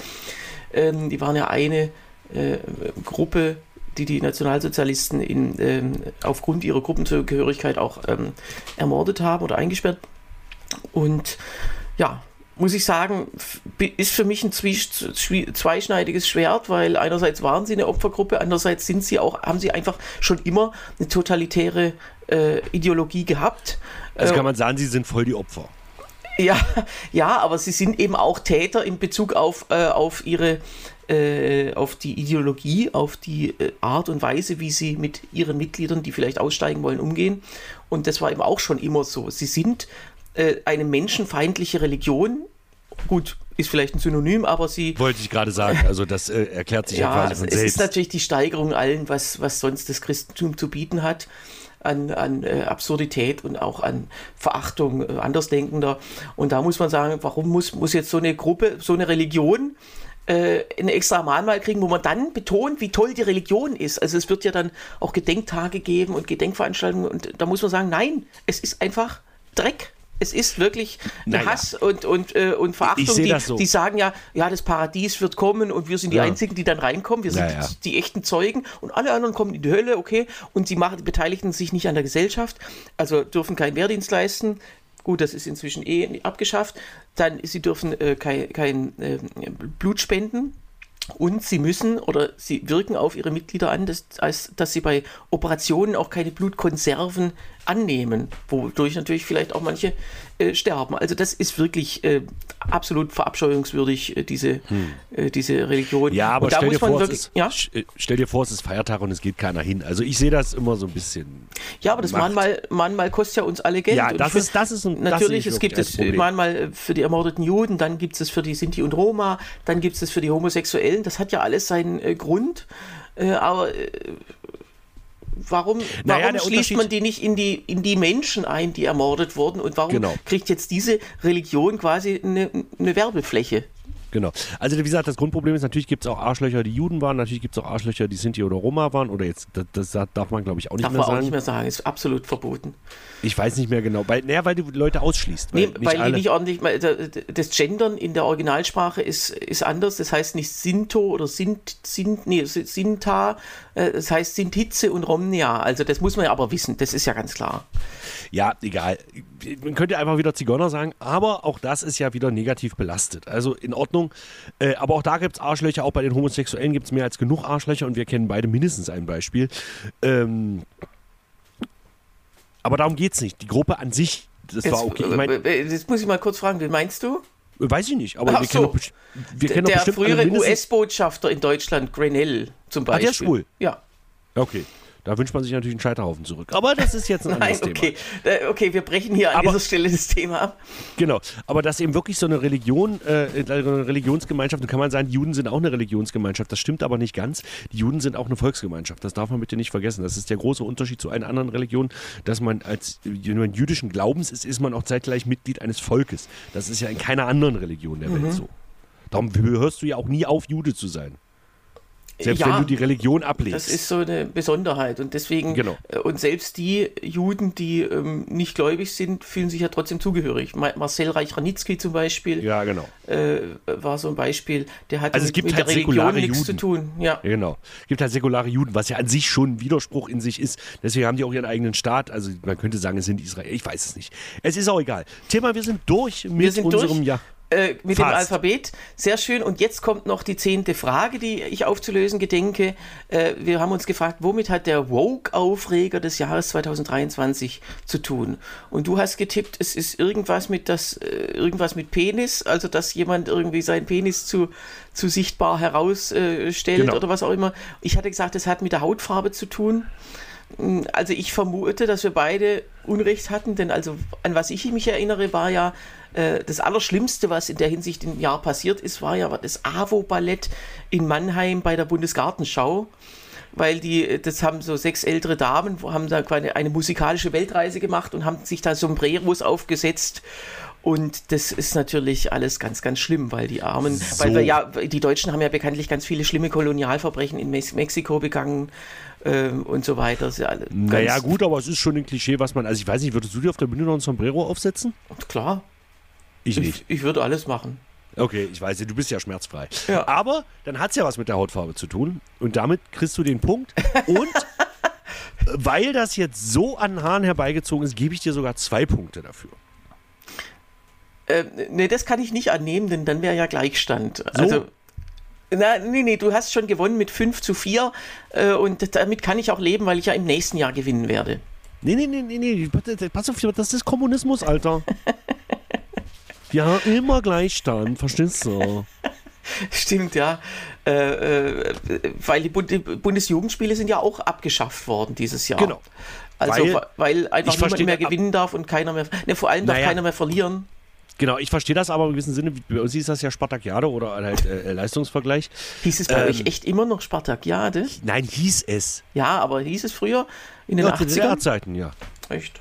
Ähm, die waren ja eine äh, Gruppe, die die Nationalsozialisten in, ähm, aufgrund ihrer Gruppenzugehörigkeit auch ähm, ermordet haben oder eingesperrt. Und ja, muss ich sagen, ist für mich ein zweischneidiges Schwert, weil einerseits waren sie eine Opfergruppe, andererseits sind sie auch, haben sie einfach schon immer eine totalitäre äh, Ideologie gehabt. Also Äh, kann man sagen, sie sind voll die Opfer. ja, ja, aber sie sind eben auch Täter in Bezug auf, äh, auf ihre äh, auf die Ideologie, auf die äh, Art und Weise, wie sie mit ihren Mitgliedern, die vielleicht aussteigen wollen, umgehen. Und das war eben auch schon immer so. Sie sind äh, eine menschenfeindliche Religion. Gut, ist vielleicht ein Synonym, aber sie Wollte ich gerade sagen. Also das äh, erklärt sich ja, ja, quasi es von ist selbst. natürlich die Steigerung allen, was, was sonst das Christentum zu bieten hat, an, an äh, Absurdität und auch an Verachtung äh, Andersdenkender. Und da muss man sagen, warum muss, muss jetzt so eine Gruppe, so eine Religion äh, ein extra Mahnmal kriegen, wo man dann betont, wie toll die Religion ist. Also es wird ja dann auch Gedenktage geben und Gedenkveranstaltungen und da muss man sagen, nein, es ist einfach Dreck. Es ist wirklich Naja. Hass und, und, äh, und Verachtung. die, so. die sagen ja, ja, das Paradies wird kommen und wir sind die Ja. Einzigen, die dann reinkommen. Wir sind Ja, ja. die echten Zeugen und alle anderen kommen in die Hölle, okay. Und sie machen, beteiligen sich nicht an der Gesellschaft, also dürfen keinen Wehrdienst leisten. Gut, das ist inzwischen eh abgeschafft. Dann, sie dürfen äh, kein, kein äh, Blut spenden. Und sie müssen oder sie wirken auf ihre Mitglieder an, dass, als, dass sie bei Operationen auch keine Blutkonserven annehmen, wodurch natürlich vielleicht auch manche äh, sterben. Also das ist wirklich äh, absolut verabscheuungswürdig, äh, diese, äh, diese Religion. Hm. Ja, aber stell dir, vor, es wirklich, ist, ja? äh, stell dir vor, es ist Feiertag und es geht keiner hin. Also ich sehe das immer so ein bisschen. Ja, aber das Macht. Mahnmal, Mahnmal kostet ja uns alle Geld. Ja, das ist- das ist ein- Natürlich, es gibt es. Mahnmal für die ermordeten Juden, dann gibt es für die Sinti und Roma, dann gibt es für die Homosexuellen. Das hat ja alles seinen Grund. Aber warum, Naja, warum schließt man die nicht in die, in die Menschen ein, die ermordet wurden? Und warum Genau. kriegt jetzt diese Religion quasi eine, eine Werbefläche? Genau. Also wie gesagt, das Grundproblem ist, natürlich gibt es auch Arschlöcher, die Juden waren, natürlich gibt es auch Arschlöcher, die Sinti oder Roma waren. Oder jetzt, das, das darf man glaube ich auch nicht Darf mehr man auch sagen. nicht mehr sagen, ist absolut verboten. Ich weiß nicht mehr genau. Weil, naja, weil du Leute ausschließt. Nee, nicht weil alle- nicht ordentlich, weil da- das Gendern in der Originalsprache ist, ist anders. Das heißt nicht Sinto oder Sint, Sint nee, Sinta, äh, das heißt Sintitze und Romnia. Also das muss man ja aber wissen, das ist ja ganz klar. Ja, egal. Man könnte einfach wieder Zigeuner sagen, aber auch das ist ja wieder negativ belastet. Also in Ordnung. Äh, aber auch da gibt es Arschlöcher, auch bei den Homosexuellen gibt es mehr als genug Arschlöcher und wir kennen beide mindestens ein Beispiel. Ähm, aber darum geht es nicht. Die Gruppe an sich, das Jetzt, war okay. Ich mein, äh, äh, jetzt muss ich mal kurz fragen, wen meinst du? weiß ich nicht, aber Ach wir kennen so. doch, best- wir kennen doch der bestimmt alle frühere US-Botschafter in Deutschland, Grenell zum Ah, der Beispiel. ist schwul. Ja. Okay, da wünscht man sich natürlich einen Scheiterhaufen zurück. Aber das ist jetzt ein Nein, anderes Thema. okay. Äh, Okay, wir brechen hier an Aber- dieser Stelle das Thema ab. Genau, aber dass eben wirklich so eine Religion, äh, eine Religionsgemeinschaft, und kann man sagen, die Juden sind auch eine Religionsgemeinschaft, das stimmt aber nicht ganz. Die Juden sind auch eine Volksgemeinschaft, das darf man bitte nicht vergessen. Das ist der große Unterschied zu allen anderen Religionen, dass man als wenn man jüdischen Glaubens ist, ist man auch zeitgleich Mitglied eines Volkes. Das ist ja in keiner anderen Religion der Mhm. Welt so. Darum hörst du ja auch nie auf, Jude zu sein. Selbst Ja, wenn du die Religion ablegst. Das ist so eine Besonderheit und deswegen Genau. äh, und selbst die Juden, die ähm, nicht gläubig sind, fühlen sich ja trotzdem zugehörig. Ma Marcel Reich-Ranitzky zum Beispiel ja, genau. äh, war so ein Beispiel. Der hat Also es mit, gibt mit halt der Religion nichts zu Juden. tun. Ja. Ja, genau. Es gibt halt säkulare Juden, was ja an sich schon ein Widerspruch in sich ist. Deswegen haben die auch ihren eigenen Staat. Also man könnte sagen, es sind Israel. Ich weiß es nicht. Es ist auch egal. Thema, wir sind durch mit sind unserem durch. Ja. Äh, mit dem Fast. Alphabet. Sehr schön. Und jetzt kommt noch die zehnte Frage, die ich aufzulösen gedenke. Äh, wir haben uns gefragt, womit hat der Woke-Aufreger des Jahres 2023 zu tun? Und du hast getippt, es ist irgendwas mit das, äh, irgendwas mit Penis, also dass jemand irgendwie seinen Penis zu, zu sichtbar herausstellt stellt Genau. oder was auch immer. Ich hatte gesagt, es hat mit der Hautfarbe zu tun. Also ich vermute, dass wir beide Unrecht hatten, denn also an was ich mich erinnere, war ja äh, das Allerschlimmste, was in der Hinsicht im Jahr passiert ist, war ja das AWO-Ballett in Mannheim bei der Bundesgartenschau. Weil die, das haben so sechs ältere Damen, haben da quasi eine musikalische Weltreise gemacht und haben sich da Sombreros aufgesetzt. Und das ist natürlich alles ganz, ganz schlimm, weil die Armen, So. weil wir ja, die Deutschen haben ja bekanntlich ganz viele schlimme Kolonialverbrechen in Mex Mexiko begangen ähm, und so weiter. Ja Naja, gut, aber es ist schon ein Klischee, was man. Also ich weiß nicht, würdest du dir auf der Bühne noch ein Sombrero aufsetzen? Klar, Ich nicht. ich, ich würde alles machen. Okay, ich weiß, du bist ja schmerzfrei. Ja. Aber dann hat es ja was mit der Hautfarbe zu tun. Und damit kriegst du den Punkt. Und weil das jetzt so an den Haaren herbeigezogen ist, gebe ich dir sogar zwei Punkte dafür. Äh, nee, das kann ich nicht annehmen, denn dann wäre ja Gleichstand. So? Also, na, nee, nee, du hast schon gewonnen mit 5 zu 4 äh, und damit kann ich auch leben, weil ich ja im nächsten Jahr gewinnen werde. Nee, nee, nee, nee, nee, pass auf, das ist Kommunismus, Alter. Haben immer Gleichstand, verstehst du? Stimmt, ja. Äh, äh, weil die, Bund Bundesjugendspiele sind ja auch abgeschafft worden dieses Jahr. Genau. Also, weil, weil einfach niemand mehr gewinnen darf und keiner mehr, ne, vor allem darf naja. keiner mehr verlieren. Genau, ich verstehe das aber im gewissen Sinne. Bei uns hieß das ja Spartakiade oder halt äh, Leistungsvergleich. Hieß es bei ähm, euch echt immer noch Spartakiade? Nein, hieß es. Ja, aber hieß es früher in den ja, 80er? Zeiten, ja. Echt?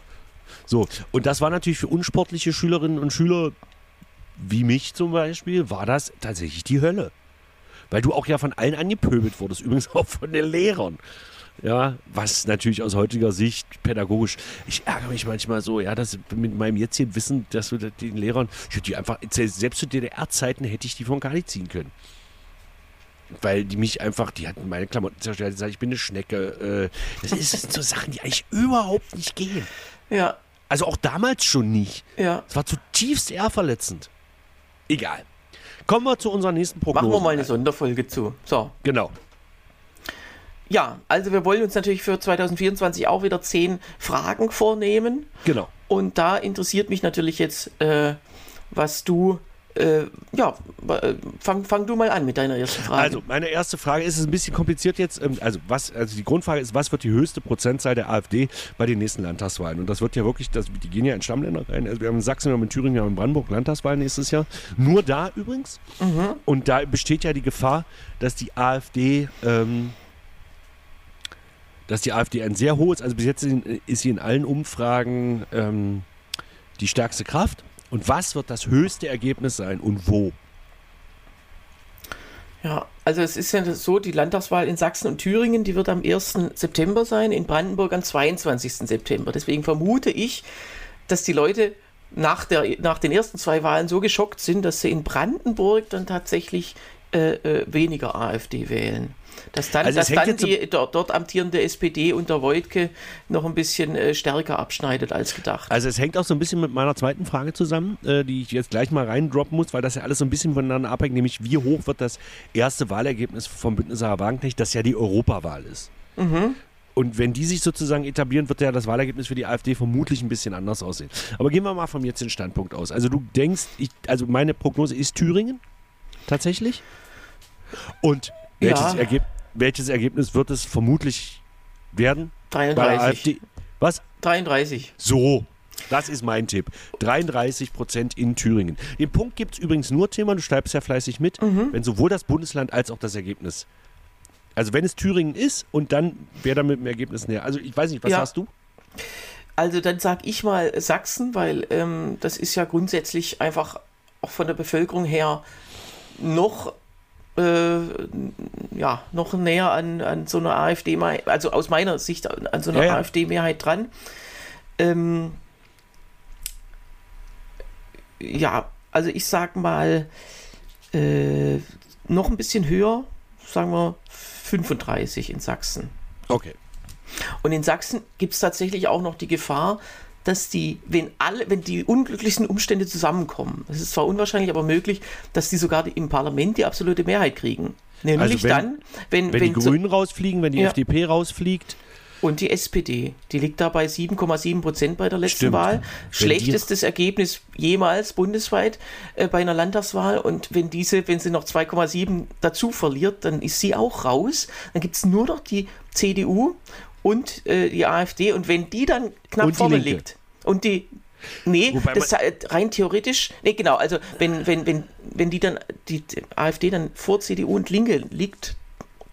So, und das war natürlich für unsportliche Schülerinnen und Schüler wie mich zum Beispiel, war das tatsächlich die Hölle. Weil du auch ja von allen angepöbelt wurdest, übrigens auch von den Lehrern. Ja, was natürlich aus heutiger Sicht pädagogisch, ich ärgere mich manchmal so, ja, dass mit meinem jetzigen Wissen, dass du den Lehrern, ich hätte die einfach, selbst zu DDR-Zeiten hätte ich die von gar nicht ziehen können. Weil die mich einfach, die hatten meine Klamotten zerstört, die sagen, ich bin eine Schnecke. Äh, das, ist, das sind so Sachen, die eigentlich überhaupt nicht gehen. Ja. Also auch damals schon nicht. Ja. Es war zutiefst ehrverletzend. Egal. Kommen wir zu unserer nächsten Prognose. Machen wir mal eine Sonderfolge zu. So. Genau. Ja, also wir wollen uns natürlich für 2024 auch wieder zehn Fragen vornehmen. Genau. Und da interessiert mich natürlich jetzt, äh, was du äh, ja, äh, fang, fang du mal an mit deiner ersten Frage. Also, meine erste Frage ist, ist ein bisschen kompliziert jetzt. Ähm, also, was, also die Grundfrage ist, was wird die höchste Prozentzahl der AfD bei den nächsten Landtagswahlen? Und das wird ja wirklich, das, die gehen ja in Stammländer rein. Also wir haben in Sachsen, wir haben in Thüringen, wir haben in Brandenburg Landtagswahlen nächstes Jahr. Nur da übrigens. Mhm. Und da besteht ja die Gefahr, dass die AfD. Ähm, dass die AfD ein sehr hohes, also bis jetzt ist sie in allen Umfragen ähm, die stärkste Kraft. Und was wird das höchste Ergebnis sein und wo? Ja, also es ist ja so, die Landtagswahl in Sachsen und Thüringen, die wird am 1. September sein, in Brandenburg am 22. September. Deswegen vermute ich, dass die Leute nach, der, nach den ersten zwei Wahlen so geschockt sind, dass sie in Brandenburg dann tatsächlich äh, äh, weniger AfD wählen. Dass dann, also dass dann die dort, amtierende SPD unter Wojtke noch ein bisschen äh, stärker abschneidet als gedacht. Also es hängt auch so ein bisschen mit meiner zweiten Frage zusammen, äh, die ich jetzt gleich mal reindroppen muss, weil das ja alles so ein bisschen voneinander abhängt, nämlich wie hoch wird das erste Wahlergebnis vom Bündnis Wagenknecht, das ja die Europawahl ist. Mhm. Und wenn die sich sozusagen etablieren, wird ja das Wahlergebnis für die AfD vermutlich ein bisschen anders aussehen. Aber gehen wir mal vom jetzigen Standpunkt aus. Also du denkst, ich, also meine Prognose ist Thüringen tatsächlich. Und welches, ja. Ergeb welches Ergebnis wird es vermutlich werden? 33. Was? 33. So, das ist mein Tipp. 33 Prozent in Thüringen. Den Punkt gibt es übrigens nur, Thema, du schreibst ja fleißig mit, mhm. wenn sowohl das Bundesland als auch das Ergebnis. Also wenn es Thüringen ist und dann wer da mit dem Ergebnis näher. Also ich weiß nicht, was ja. hast du? Also dann sag ich mal Sachsen, weil ähm, das ist ja grundsätzlich einfach auch von der Bevölkerung her noch äh, ja, noch näher an, an so einer AfD, also aus meiner Sicht an so einer ja, ja. AfD-Mehrheit dran. Ähm, ja, also ich sag mal äh, noch ein bisschen höher, sagen wir 35 in Sachsen. Okay. Und in Sachsen gibt es tatsächlich auch noch die Gefahr, dass die, wenn alle, wenn die unglücklichsten Umstände zusammenkommen, das ist zwar unwahrscheinlich, aber möglich, dass die sogar im Parlament die absolute Mehrheit kriegen. Nämlich also wenn, dann, wenn, wenn, wenn die Grünen rausfliegen, wenn die ja. FDP rausfliegt. Und die SPD, die liegt da bei 7,7 Prozent bei der letzten Stimmt. Wahl. Schlechtestes Ergebnis jemals bundesweit äh, bei einer Landtagswahl. Und wenn diese, wenn sie noch 2,7 dazu verliert, dann ist sie auch raus. Dann gibt es nur noch die CDU und äh, die AfD. Und wenn die dann knapp die vorne Linke. liegt und die Nee, Wobei das rein theoretisch, nee, genau, also wenn, wenn, wenn, wenn die dann, die, die AfD dann vor CDU und Linke liegt,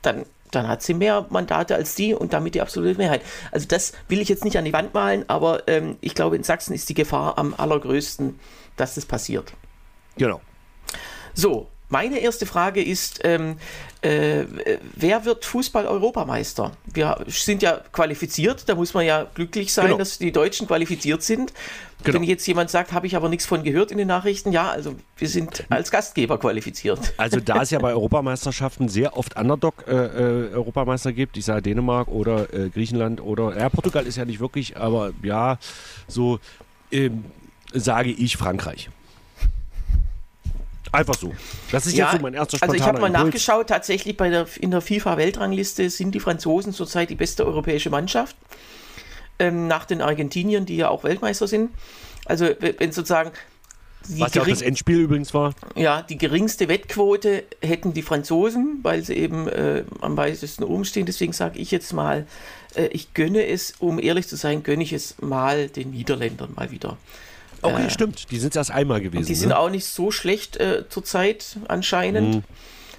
dann, dann hat sie mehr Mandate als die und damit die absolute Mehrheit. Also das will ich jetzt nicht an die Wand malen, aber ähm, ich glaube, in Sachsen ist die Gefahr am allergrößten, dass das passiert. Genau. So, meine erste Frage ist, ähm, äh, wer wird Fußball-Europameister? Wir sind ja qualifiziert, da muss man ja glücklich sein, genau. dass die Deutschen qualifiziert sind. Genau. Wenn jetzt jemand sagt, habe ich aber nichts von gehört in den Nachrichten, ja, also wir sind als Gastgeber qualifiziert. Also da es ja bei Europameisterschaften sehr oft Underdog-Europameister äh, äh, gibt, ich sage Dänemark oder äh, Griechenland oder, ja, Portugal ist ja nicht wirklich, aber ja, so ähm, sage ich Frankreich. Einfach so. Das ist Ja, jetzt so mein erster also spontaner ich habe mal Impuls. nachgeschaut, tatsächlich bei der, in der FIFA-Weltrangliste sind die Franzosen zurzeit die beste europäische Mannschaft. Ähm, nach den Argentiniern, die ja auch Weltmeister sind. Also wenn sozusagen Was ja auch das Endspiel übrigens war. ja, die geringste Wettquote hätten die Franzosen, weil sie eben äh, am weitesten oben stehen. Deswegen sage ich jetzt mal, äh, ich gönne es, um ehrlich zu sein, gönne ich es mal den Niederländern mal wieder. Okay, stimmt. Die sind es erst einmal gewesen. Die sind ne? auch nicht so schlecht äh, zurzeit anscheinend. Mhm.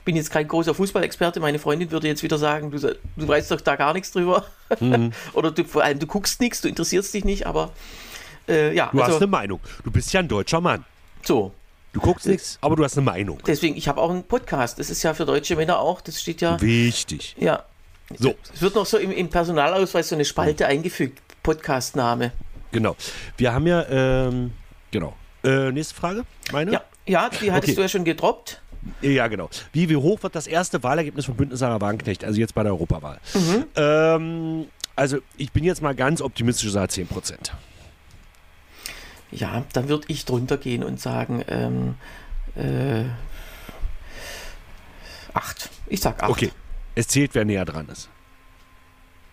Bin jetzt kein großer Fußballexperte. Meine Freundin würde jetzt wieder sagen, du, du weißt doch da gar nichts drüber. Mhm. Oder du, vor allem du guckst nichts, du interessierst dich nicht, aber äh, ja, Du hast also eine Meinung. Du bist ja ein deutscher Mann. so. Du guckst nichts, aber du hast eine Meinung. Deswegen, ich habe auch einen Podcast. Das ist ja für deutsche Männer auch, das steht ja, Wichtig. ja. So, Es wird noch so im, im Personalausweis so eine Spalte eingefügt. Podcastname. Genau. Wir haben ja, ähm, genau. Äh, nächste Frage, meine? Ja, ja, die hattest Okay. du ja schon gedroppt. Ja, genau. Wie, wie hoch wird das erste Wahlergebnis von Bündnis Sarah Wagenknecht, also jetzt bei der Europawahl? Mhm. Ähm, also ich bin jetzt mal ganz optimistisch, sage 10 Prozent. Ja, dann würde ich drunter gehen und sagen, ähm, äh, acht. Ich sag acht. Okay. Es zählt, wer näher dran ist.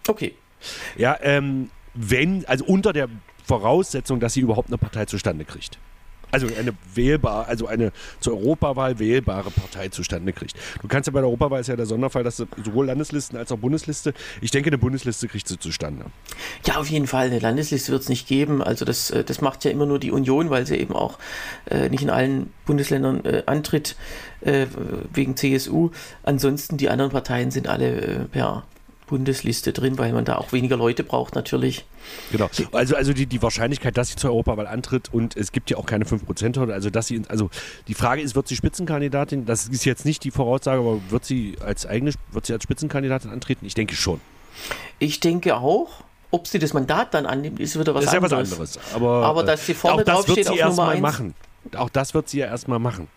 Okay. Ja, ähm, wenn, also unter der Voraussetzung, dass sie überhaupt eine Partei zustande kriegt. Also eine wählbar, also eine zur Europawahl wählbare Partei zustande kriegt. Du kannst ja bei der Europawahl ist ja der Sonderfall, dass sowohl Landeslisten als auch Bundesliste, ich denke, eine Bundesliste kriegt sie zustande. Ja, auf jeden Fall. Eine Landesliste wird es nicht geben. Also das, äh, das macht ja immer nur die Union, weil sie eben auch äh, nicht in allen Bundesländern äh, antritt äh, wegen CSU. Ansonsten die anderen Parteien sind alle äh, per Bundesliste drin, weil man da auch weniger Leute braucht natürlich. Genau. Also, also die, die Wahrscheinlichkeit, dass sie zur Europawahl antritt und es gibt ja auch keine 5%, also dass sie, also die Frage ist, wird sie Spitzenkandidatin? Das ist jetzt nicht die Voraussage, aber wird sie als eigene, wird sie als Spitzenkandidatin antreten? Ich denke schon. Ich denke auch, ob sie das Mandat dann annimmt, ist wieder was Das ist ja was anderes. anderes. Aber, Aber äh, dass sie vorne auch das drauf wird steht sie auf Nummer erstmal eins. machen. Auch das wird sie ja erstmal machen.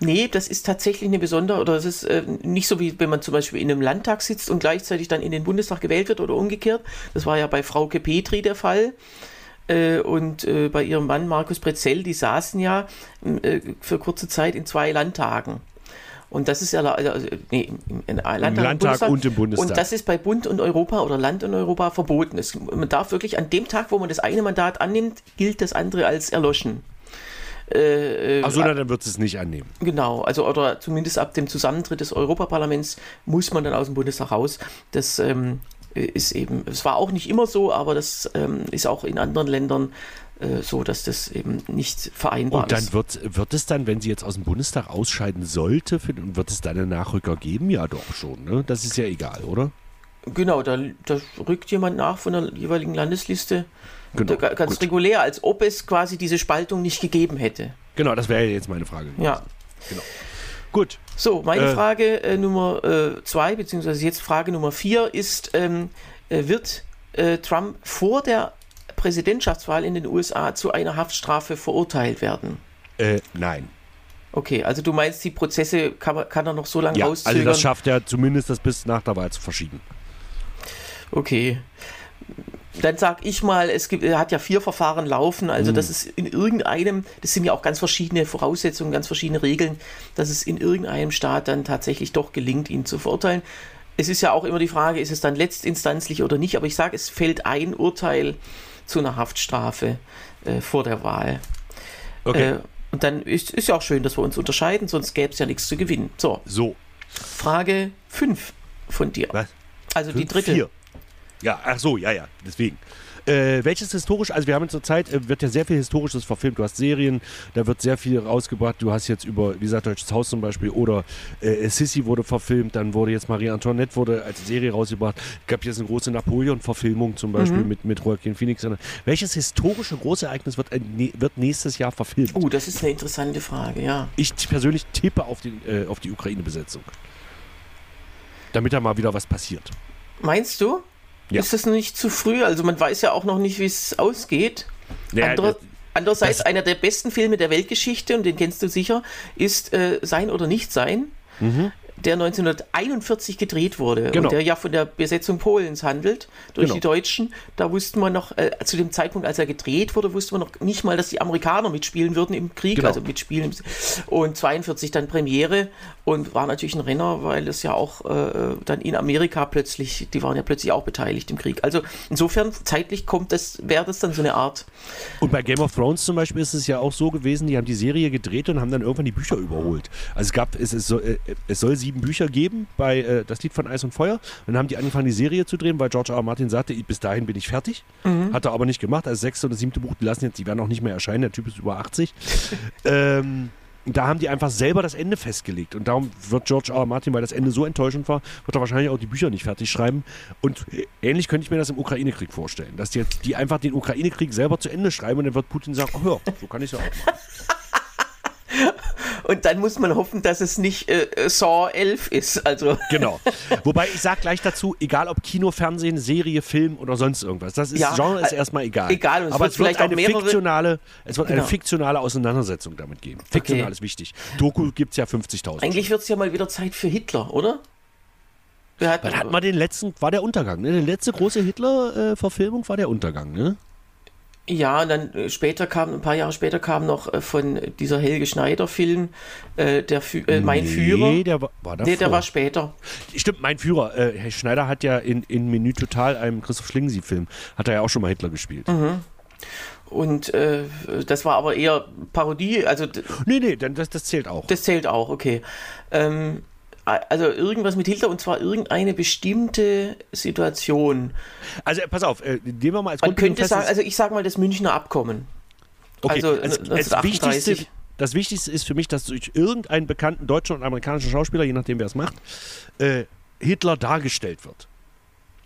Nee, das ist tatsächlich eine besondere, oder es ist äh, nicht so wie wenn man zum Beispiel in einem Landtag sitzt und gleichzeitig dann in den Bundestag gewählt wird oder umgekehrt. Das war ja bei Frauke Petri der Fall. Äh, und äh, bei ihrem Mann Markus Prezell, die saßen ja äh, für kurze Zeit in zwei Landtagen. Und das ist ja, also, nee, im, im Landtag, Landtag und im Bundestag. Und das ist bei Bund und Europa oder Land und Europa verboten. Es, man darf wirklich an dem Tag, wo man das eine Mandat annimmt, gilt das andere als erloschen. Äh, Achso, na, dann wird sie es nicht annehmen. Genau, also oder zumindest ab dem Zusammentritt des Europaparlaments muss man dann aus dem Bundestag raus. Das ähm, ist eben, es war auch nicht immer so, aber das ähm, ist auch in anderen Ländern äh, so, dass das eben nicht vereinbar Und dann ist. wird, wird es dann, wenn sie jetzt aus dem Bundestag ausscheiden sollte, für, wird es dann einen Nachrücker geben? Ja, doch schon. Ne? Das ist ja egal, oder? Genau, da, da rückt jemand nach von der jeweiligen Landesliste. Genau. Ganz Gut. regulär, als ob es quasi diese Spaltung nicht gegeben hätte. Genau, das wäre jetzt meine Frage. gewesen. Ja. Gut. So, meine Äh. Frage äh, Nummer äh, zwei, beziehungsweise jetzt Frage Nummer vier ist, ähm, äh, wird äh, Trump vor der Präsidentschaftswahl in den USA zu einer Haftstrafe verurteilt werden? Äh, nein. Okay, also du meinst, die Prozesse kann, kann er noch so lange Ja, rauszögern? also das schafft er zumindest, das bis nach der Wahl zu verschieben. Okay. Dann sag ich mal, es gibt, er hat ja vier Verfahren laufen, also das ist in irgendeinem, das sind ja auch ganz verschiedene Voraussetzungen, ganz verschiedene Regeln, dass es in irgendeinem Staat dann tatsächlich doch gelingt, ihn zu verurteilen. Es ist ja auch immer die Frage, ist es dann letztinstanzlich oder nicht, aber ich sage, es fällt ein Urteil zu einer Haftstrafe äh, vor der Wahl. Okay. Äh, und dann ist, ist ja auch schön, dass wir uns unterscheiden, sonst gäbe es ja nichts zu gewinnen. So, so. Frage 5 von dir. Was? Also die Fünf, dritte. Vier. Ja, ach so, ja, ja, deswegen. Äh, welches historisch, also wir haben zur Zeit, äh, wird ja sehr viel Historisches verfilmt. Du hast Serien, da wird sehr viel rausgebracht. Du hast jetzt über, wie gesagt, Deutsches Haus zum Beispiel oder äh, Sissy wurde verfilmt, dann wurde jetzt Marie Antoinette wurde als Serie rausgebracht. Es gab jetzt eine große Napoleon-Verfilmung zum Beispiel Mhm. mit, mit Joaquin Phoenix. Welches historische große Ereignis wird, äh, ne, wird nächstes Jahr verfilmt? Oh, das ist eine interessante Frage, ja. Ich persönlich tippe auf, den, äh, auf die Ukraine-Besetzung. Damit da mal wieder was passiert. Meinst du? Ja. Ist das noch nicht zu früh? Also man weiß ja auch noch nicht, wie es ausgeht. Naja, Andere, andererseits, das- einer der besten Filme der Weltgeschichte, und den kennst du sicher, ist äh, Sein oder Nicht Sein. Mhm. Der 1941 gedreht wurde Genau. und der ja von der Besetzung Polens handelt durch Genau. die Deutschen. Da wussten wir noch, äh, zu dem Zeitpunkt, als er gedreht wurde, wussten wir noch nicht mal, dass die Amerikaner mitspielen würden im Krieg, Genau. also mitspielen. Und 42 dann Premiere und war natürlich ein Renner, weil es ja auch äh, dann in Amerika plötzlich, die waren ja plötzlich auch beteiligt im Krieg. Also insofern zeitlich kommt das, wäre das dann so eine Art. Und bei Game of Thrones zum Beispiel ist es ja auch so gewesen, die haben die Serie gedreht und haben dann irgendwann die Bücher überholt. Also es gab, es, es, soll, äh, es soll sieben Bücher geben bei äh, Das Lied von Eis und Feuer. Und dann haben die angefangen, die Serie zu drehen, weil George R. R. Martin sagte, bis dahin bin ich fertig. Hat er aber nicht gemacht. Also sechste oder siebte Buch, die lassen jetzt, die werden auch nicht mehr erscheinen. Der Typ ist über 80. ähm, da haben die einfach selber das Ende festgelegt. Und darum wird George R. R. Martin, weil das Ende so enttäuschend war, wird er wahrscheinlich auch die Bücher nicht fertig schreiben. Und ähnlich könnte ich mir das im Ukraine-Krieg vorstellen. Dass die jetzt die einfach den Ukraine-Krieg selber zu Ende schreiben und dann wird Putin sagen, oh ja, so kann ich es ja auch machen. Und dann muss man hoffen, dass es nicht äh, Saw 11 ist. Also Genau. Wobei ich sage gleich dazu, egal ob Kino, Fernsehen, Serie, Film oder sonst irgendwas. Das ist, Ja, Genre ist äh, erstmal egal. egal, es Aber wird es wird eine mehrere- fiktionale, es wird eine Genau. fiktionale Auseinandersetzung damit geben. Fiktional Okay. ist wichtig. Doku gibt es ja 50.000. eigentlich wird es ja mal wieder Zeit für Hitler, oder? Wann hat man den letzten, war der Untergang, ne? Die letzte große Hitler-Verfilmung war der Untergang, ne? Ja, und dann äh, später kam, ein paar Jahre später kam noch äh, von dieser Helge Schneider-Film, äh, der Fü äh, Mein Führer. Nee, der war, war davor. Nee, der war später. Stimmt, mein Führer. Äh, Herr Schneider hat ja in, in Menü Total, einem Christoph Schlingensief-Film, hat er ja auch schon mal Hitler gespielt. Mhm. Und äh, das war aber eher Parodie, also Nee, nee, dann, das, das zählt auch. das zählt auch, okay. Ähm, also irgendwas mit Hitler und zwar irgendeine bestimmte Situation. Also äh, pass auf, äh, nehmen wir mal als Man könnte sagen, also ich sag mal das Münchner Abkommen. Okay, Also, als, als 1938. wichtigste, das Wichtigste ist für mich, dass durch irgendeinen bekannten deutschen und amerikanischen Schauspieler, je nachdem wer es macht, äh, Hitler dargestellt wird.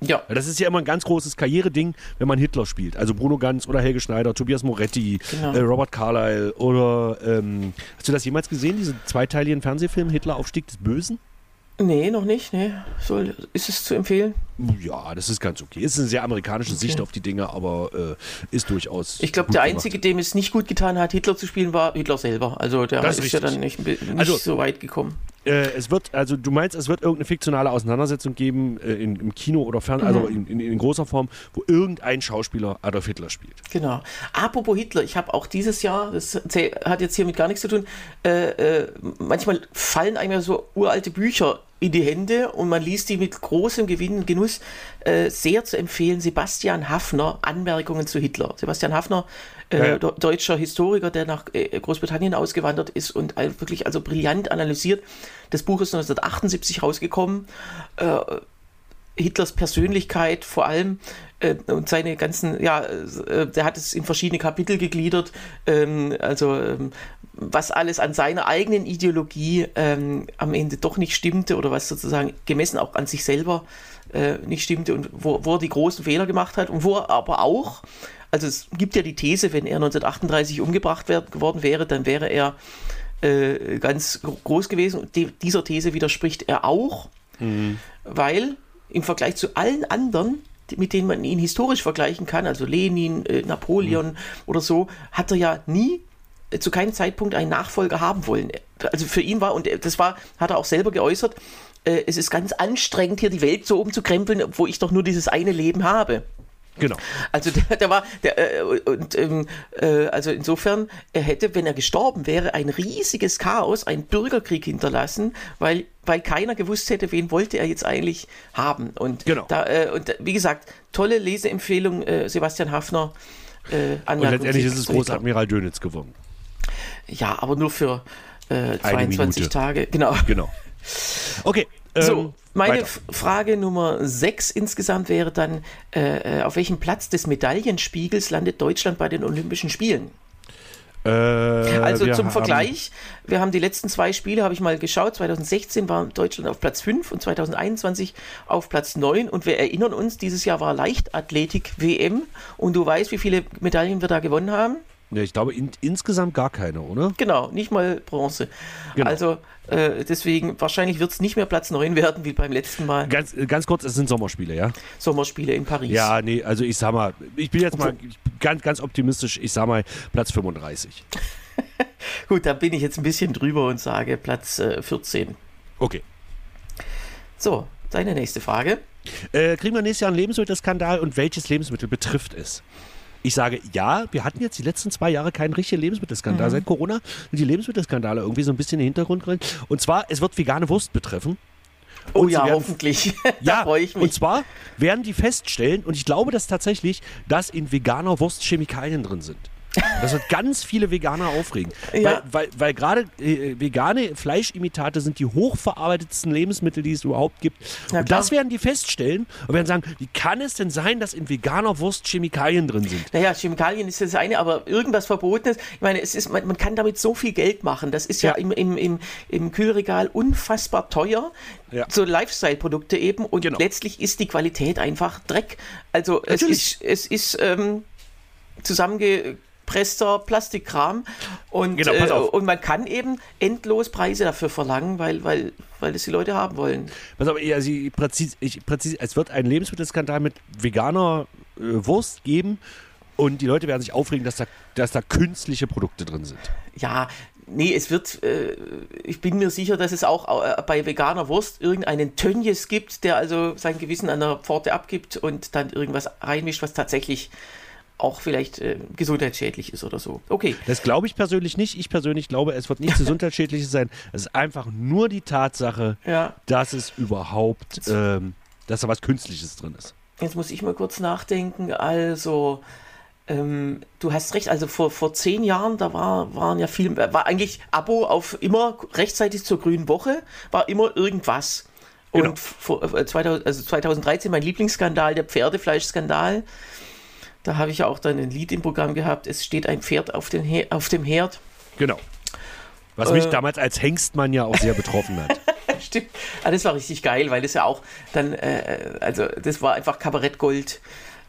Ja, Das ist ja immer ein ganz großes Karriereding, wenn man Hitler spielt. Also Bruno Ganz oder Helge Schneider, Tobias Moretti, Genau. äh, Robert Carlyle oder ähm, hast du das jemals gesehen, diesen zweiteiligen Fernsehfilm Hitler Aufstieg des Bösen? nee, noch nicht, nee. Soll, ist es zu empfehlen? Ja, das ist ganz okay. Ist eine sehr amerikanische Sicht auf die Dinge, aber äh, ist durchaus. Ich glaube, der gemacht. Einzige, dem es nicht gut getan hat, Hitler zu spielen, war Hitler selber. Also der Das ist, ist ja dann nicht, nicht Also- so weit gekommen. Äh, es wird, also du meinst, es wird irgendeine fiktionale Auseinandersetzung geben äh, in, im Kino oder Fern, also Mhm. in, in, in großer Form, wo irgendein Schauspieler Adolf Hitler spielt. Genau. Apropos Hitler, ich habe auch dieses Jahr, das hat jetzt hiermit gar nichts zu tun, äh, äh, manchmal fallen einem ja so uralte Bücher in die Hände und man liest die mit großem Gewinn und Genuss. Äh, sehr zu empfehlen, Sebastian Hafner, Anmerkungen zu Hitler. Sebastian Hafner, äh, Ja, deutscher Historiker, der nach äh, Großbritannien ausgewandert ist und wirklich also brillant analysiert. Das Buch ist 1978 rausgekommen. Äh, Hitlers Persönlichkeit vor allem äh, und seine ganzen, ja, äh, der hat es in verschiedene Kapitel gegliedert, ähm, also ähm, was alles an seiner eigenen Ideologie ähm, am Ende doch nicht stimmte oder was sozusagen gemessen auch an sich selber äh, nicht stimmte und wo, wo er die großen Fehler gemacht hat und wo er aber auch, also es gibt ja die These, wenn er 1938 umgebracht werd, worden wäre, dann wäre er äh, ganz gro- groß gewesen und die, dieser These widerspricht er auch, weil im Vergleich zu allen anderen, mit denen man ihn historisch vergleichen kann, also Lenin, äh, Napoleon oder so, hat er ja nie äh, zu keinem Zeitpunkt einen Nachfolger haben wollen. Also für ihn war, und das war, hat er auch selber geäußert, äh, es ist ganz anstrengend, hier die Welt so umzukrempeln, wo ich doch nur dieses eine Leben habe. Genau. Also der, der war, der, äh, und, ähm, äh, also insofern, er hätte, wenn er gestorben wäre, ein riesiges Chaos, einen Bürgerkrieg hinterlassen, weil, weil keiner gewusst hätte, wen wollte er jetzt eigentlich haben. Und, Genau. da, äh, und wie gesagt, tolle Leseempfehlung, äh, Sebastian Hafner. Äh, Und letztendlich ist es. Großadmiral Dönitz geworden. Ja, aber nur für äh, Eine 22 Minute. Tage. Genau. Genau. Okay. So, ähm, meine weiter. Frage Nummer 6 insgesamt wäre dann, äh, äh, auf welchem Platz des Medaillenspiegels landet Deutschland bei den Olympischen Spielen? Äh, Also zum Vergleich, wir haben die letzten zwei Spiele, habe ich mal geschaut, 2016 war Deutschland auf Platz 5 und 2021 auf Platz 9 und wir erinnern uns, dieses Jahr war Leichtathletik-WM und du weißt, wie viele Medaillen wir da gewonnen haben? Ne, ich glaube in, insgesamt gar keine, oder? Genau, nicht mal Bronze. Genau. Also äh, deswegen, wahrscheinlich wird es nicht mehr Platz 9 werden wie beim letzten Mal Ganz, äh, ganz kurz, es sind Sommerspiele, ja? Sommerspiele in Paris. Ja, nee, also ich sag mal, ich bin jetzt mal ganz, ganz optimistisch, ich sag mal Platz 35. Gut, da bin ich jetzt ein bisschen drüber und sage Platz äh, 14. Okay. So, deine nächste Frage. Äh, kriegen wir nächstes Jahr einen Lebensmittelskandal und welches Lebensmittel betrifft es? Ich sage ja, wir hatten jetzt die letzten zwei Jahre keinen richtigen Lebensmittelskandal. Mhm. Seit Corona sind die Lebensmittelskandale irgendwie so ein bisschen in den Hintergrund gerückt. Und zwar, es wird vegane Wurst betreffen. Oh Und sie ja, werden- hoffentlich. da Ja, freue ich und mich. zwar werden die feststellen, und ich glaube das tatsächlich, dass in veganer Wurst Chemikalien drin sind. Das wird ganz viele Veganer aufregen. Ja. Weil, weil, weil gerade äh, vegane Fleischimitate sind die hochverarbeitetsten Lebensmittel, die es überhaupt gibt. Ja, und das werden die feststellen und werden sagen, wie kann es denn sein, dass in veganer Wurst Chemikalien drin sind? Naja, Chemikalien ist das eine, aber irgendwas Verbotenes. Ich meine, es ist, man, man kann damit so viel Geld machen. Das ist ja, Ja. im, im, im, im Kühlregal unfassbar teuer. Ja. So Lifestyle-Produkte eben. Und Genau. letztlich ist die Qualität einfach Dreck. Also es Natürlich. ist, es ist ähm, zusammengepresster Plastikkram. Und, Genau, äh, und man kann eben endlos Preise dafür verlangen, weil, weil, weil das die Leute haben wollen. Pass auf, also ich, präzis, ich, präzis, es wird einen Lebensmittelskandal mit veganer äh, Wurst geben und die Leute werden sich aufregen, dass da, dass da künstliche Produkte drin sind. Ja, nee, es wird, äh, ich bin mir sicher, dass es auch äh, bei veganer Wurst irgendeinen Tönnies gibt, der also sein Gewissen an der Pforte abgibt und dann irgendwas reinmischt, was tatsächlich auch vielleicht äh, gesundheitsschädlich ist oder so. Okay, Das glaube ich persönlich nicht. Ich persönlich glaube, es wird nichts Gesundheitsschädliches sein. Es ist einfach nur die Tatsache, ja, dass es überhaupt, ähm, dass da was Künstliches drin ist. jetzt muss ich mal kurz nachdenken. Also, ähm, du hast recht, also vor, vor zehn Jahren, da war, waren ja viel, war eigentlich Abo auf immer rechtzeitig zur grünen Woche, war immer irgendwas. Und Genau. vor, äh, 2000, also 2013 mein Lieblingsskandal, der Pferdefleischskandal. Da habe ich ja auch dann ein Lied im Programm gehabt. Es steht ein Pferd auf, He auf dem Herd. Genau. Was mich Äh. damals als Hengstmann ja auch sehr betroffen hat. Stimmt. Ah, das war richtig geil, weil das ja auch dann, äh, also das war einfach Kabarettgold.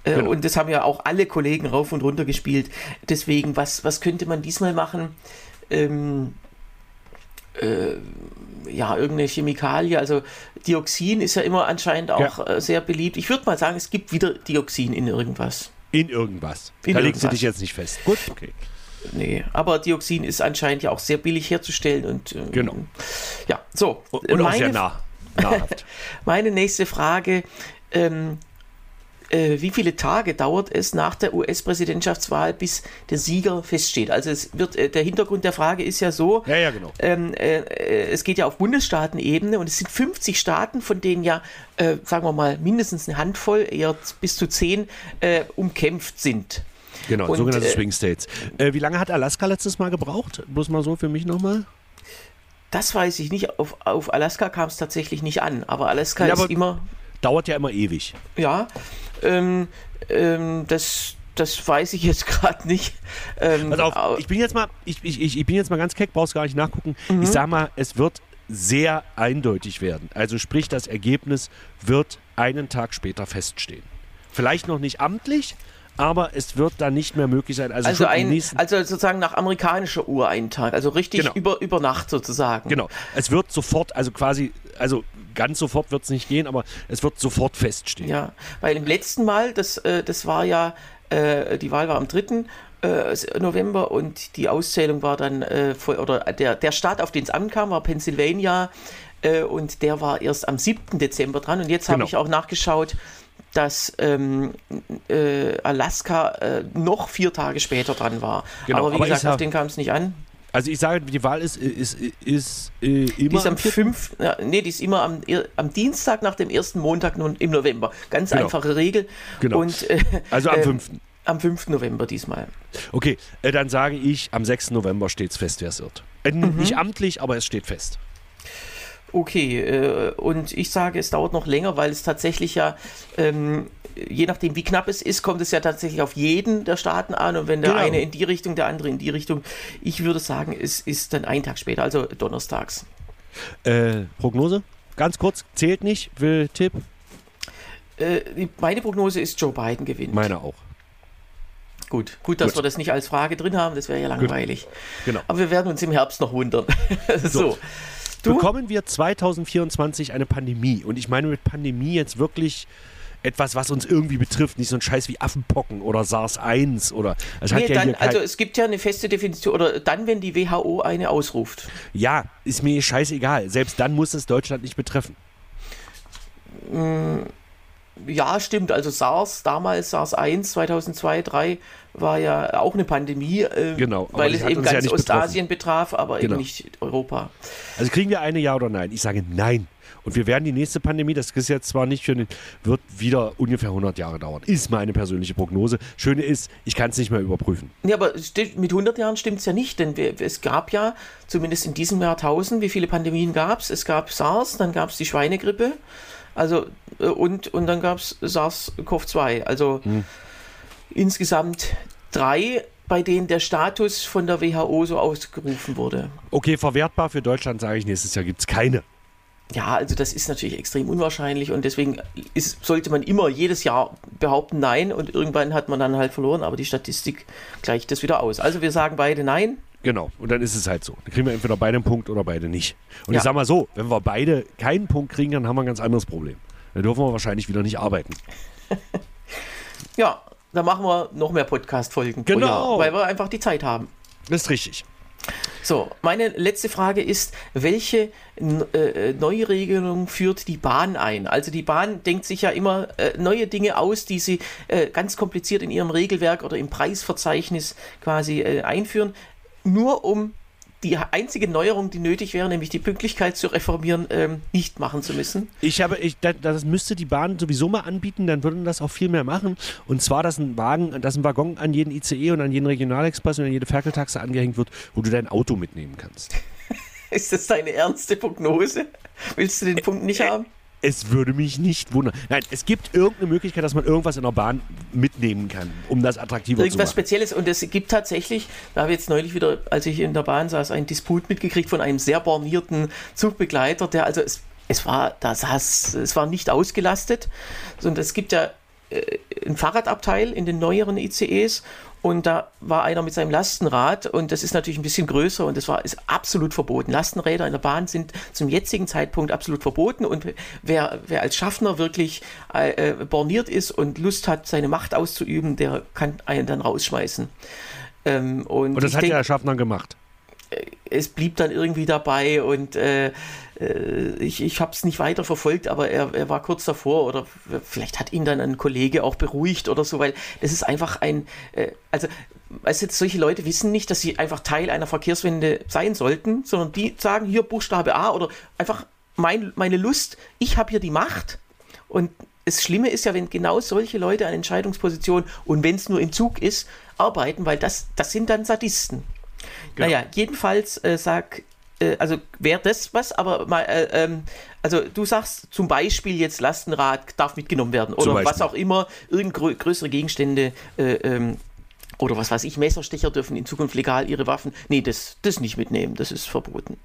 Äh, Genau. Und das haben ja auch alle Kollegen rauf und runter gespielt. Deswegen, was, was könnte man diesmal machen? Ähm, äh, ja, irgendeine Chemikalie. Also Dioxin ist ja immer anscheinend auch äh, sehr beliebt. Ich würde mal sagen, es gibt wieder Dioxin in irgendwas. In irgendwas. In da legst du dich jetzt nicht fest. Gut, okay. Nee, aber Dioxin ist anscheinend ja auch sehr billig herzustellen und ähm, Genau. Ja, so. Und, und auch meine, sehr nah, nahrhaft. meine nächste Frage: ähm, äh, Wie viele Tage dauert es nach der US-Präsidentschaftswahl, bis der Sieger feststeht? Also es wird äh, der Hintergrund der Frage ist ja so. ja, ja, genau. Ähm, äh, äh, es geht ja auf Bundesstaatenebene und es sind 50 Staaten, von denen ja, äh, sagen wir mal, mindestens eine Handvoll, eher bis zu zehn, umkämpft sind. Genau, und, sogenannte Swing States. Wie lange hat Alaska letztes Mal gebraucht? Bloß mal so für mich nochmal. Das weiß ich nicht. Auf, auf Alaska kam es tatsächlich nicht an, aber Alaska Ja, ist aber- immer, Dauert ja immer ewig. ja, ähm, ähm, das, das weiß ich jetzt gerade nicht. Ähm, Pass au- auf, ich bin jetzt mal, ich, ich, ich ich bin jetzt mal ganz keck, brauchst gar nicht nachgucken. Mhm. Ich sag mal, es wird sehr eindeutig werden. Also sprich, das Ergebnis wird einen Tag später feststehen. Vielleicht noch nicht amtlich, aber es wird dann nicht mehr möglich sein. Also, also, ein, also sozusagen nach amerikanischer Uhr einen Tag, also richtig Genau. über, über Nacht sozusagen. genau. Es wird sofort, also quasi, also ganz sofort wird es nicht gehen, aber es wird sofort feststehen. Ja, weil im letzten Mal, das, äh, das war ja, äh, die Wahl war am 3. Äh, November und die Auszählung war dann, oder der, der Staat, auf den es ankam, war Pennsylvania und der war erst am 7. Dezember dran und jetzt habe Genau. ich auch nachgeschaut, dass ähm, äh, Alaska äh, noch vier Tage später dran war. Genau, aber wie aber gesagt, sag- auf den kam es nicht an. Also ich sage, die Wahl ist, ist, ist, äh, Die immer ist am am vierten- 5. Ja, nee, die ist immer am, am Dienstag nach dem ersten Montag im November. Ganz Genau. einfache Regel. Genau. Und, äh, Also am ähm, 5. Am 5. November diesmal. Okay, äh, dann sage ich, am 6. November steht es fest, wer es wird. Äh, Mhm. Nicht amtlich, aber es steht fest. Okay, äh, und ich sage, es dauert noch länger, weil es tatsächlich ja, ähm, je nachdem wie knapp es ist, kommt es ja tatsächlich auf jeden der Staaten an. Und wenn der Genau. eine in die Richtung, der andere in die Richtung, ich würde sagen, es ist dann ein Tag später, also donnerstags. Äh, Prognose? Ganz kurz, zählt nicht, will Tipp? Äh, meine Prognose ist, Joe Biden gewinnt. Meine auch. gut, gut, dass Gut. wir das nicht als Frage drin haben, das wäre ja langweilig. Genau. Aber wir werden uns im Herbst noch wundern. so. Du? Bekommen wir 2024 eine Pandemie? Und ich meine mit Pandemie jetzt wirklich etwas, was uns irgendwie betrifft, nicht so ein Scheiß wie Affenpocken oder SARS-1 oder. Hat Nee, ja dann, also es gibt ja eine feste Definition, oder dann, wenn die WHO eine ausruft. ja, ist mir scheißegal. Selbst dann muss es Deutschland nicht betreffen. Ja, stimmt. Also SARS, damals SARS 1, 2002, 2003 war ja auch eine Pandemie, äh, Genau, weil es eben ja ganz nicht Ostasien betraf, aber Genau. eben nicht Europa. Also kriegen wir eine Ja oder Nein? Ich sage Nein. Und wir werden die nächste Pandemie, das ist jetzt zwar nicht für den, wird wieder ungefähr 100 Jahre dauern. Ist meine persönliche Prognose. Schöne ist, ich kann es nicht mehr überprüfen. Ja, aber mit 100 Jahren stimmt es ja nicht, denn wir, es gab ja, zumindest in diesem Jahrtausend, wie viele Pandemien gab es? Es gab SARS, dann gab es die Schweinegrippe, also äh, und, und dann gab es SARS-CoV-2. Also insgesamt drei, bei denen der Status von der WHO so ausgerufen wurde. Okay, verwertbar für Deutschland sage ich, nächstes Jahr gibt es keine. Ja, also das ist natürlich extrem unwahrscheinlich und deswegen ist, sollte man immer jedes Jahr behaupten Nein und irgendwann hat man dann halt verloren, aber die Statistik gleicht das wieder aus. Also wir sagen beide Nein. Genau, und dann ist es halt so. Dann kriegen wir entweder beide einen Punkt oder beide nicht. Und Ja. ich sag mal so, wenn wir beide keinen Punkt kriegen, dann haben wir ein ganz anderes Problem. Dann dürfen wir wahrscheinlich wieder nicht arbeiten. Ja, dann machen wir noch mehr Podcast-Folgen. Genau. Jahr, Weil wir einfach die Zeit haben. Das ist richtig. So, meine letzte Frage ist, welche äh, Neuregelung führt die Bahn ein? Also die Bahn denkt sich ja immer äh, neue Dinge aus, die sie äh, ganz kompliziert in ihrem Regelwerk oder im Preisverzeichnis quasi äh, einführen, nur um die einzige Neuerung, die nötig wäre, nämlich die Pünktlichkeit zu reformieren, ähm, nicht machen zu müssen. Ich habe, ich, das, das müsste die Bahn sowieso mal anbieten, dann würden das auch viel mehr machen. Und zwar, dass ein Wagen, dass ein Waggon an jeden ICE und an jeden Regionalexpress und an jede Ferkeltaxe angehängt wird, wo du dein Auto mitnehmen kannst. Ist das deine ernste Prognose? Willst du den Punkt nicht haben? Es würde mich nicht wundern. Nein, es gibt irgendeine Möglichkeit, dass man irgendwas in der Bahn mitnehmen kann, um das attraktiver Irgendwas zu machen. Spezielles. Und es gibt tatsächlich, da habe ich jetzt neulich wieder, als ich in der Bahn saß, einen Disput mitgekriegt von einem sehr bornierten Zugbegleiter, der also es, es war, da saß, es war nicht ausgelastet, sondern es gibt ja äh, ein Fahrradabteil in den neueren ICEs und da war einer mit seinem Lastenrad und das ist natürlich ein bisschen größer und das war ist absolut verboten. Lastenräder in der Bahn sind zum jetzigen Zeitpunkt absolut verboten und wer, wer als Schaffner wirklich äh, äh, borniert ist und Lust hat, seine Macht auszuüben, der kann einen dann rausschmeißen. Ähm, und Und das hat denk, ja der Schaffner gemacht. es blieb dann irgendwie dabei und äh, äh, ich, ich habe es nicht weiter verfolgt, aber er, er war kurz davor oder vielleicht hat ihn dann ein Kollege auch beruhigt oder so, weil das ist einfach ein, äh, also weißt du, solche Leute wissen nicht, dass sie einfach Teil einer Verkehrswende sein sollten, sondern die sagen hier Buchstabe A oder einfach mein, meine Lust, ich habe hier die Macht und das Schlimme ist ja, wenn genau solche Leute an Entscheidungspositionen und wenn es nur im Zug ist, arbeiten, weil das, das sind dann Sadisten. Genau. Naja, jedenfalls äh, sag, äh, also wäre das was, aber mal, äh, ähm, also du sagst zum Beispiel jetzt Lastenrad darf mitgenommen werden oder was auch immer, irgend grö größere Gegenstände äh, ähm, oder was weiß ich, Messerstecher dürfen in Zukunft legal ihre Waffen, nee, das, das nicht mitnehmen, das ist verboten.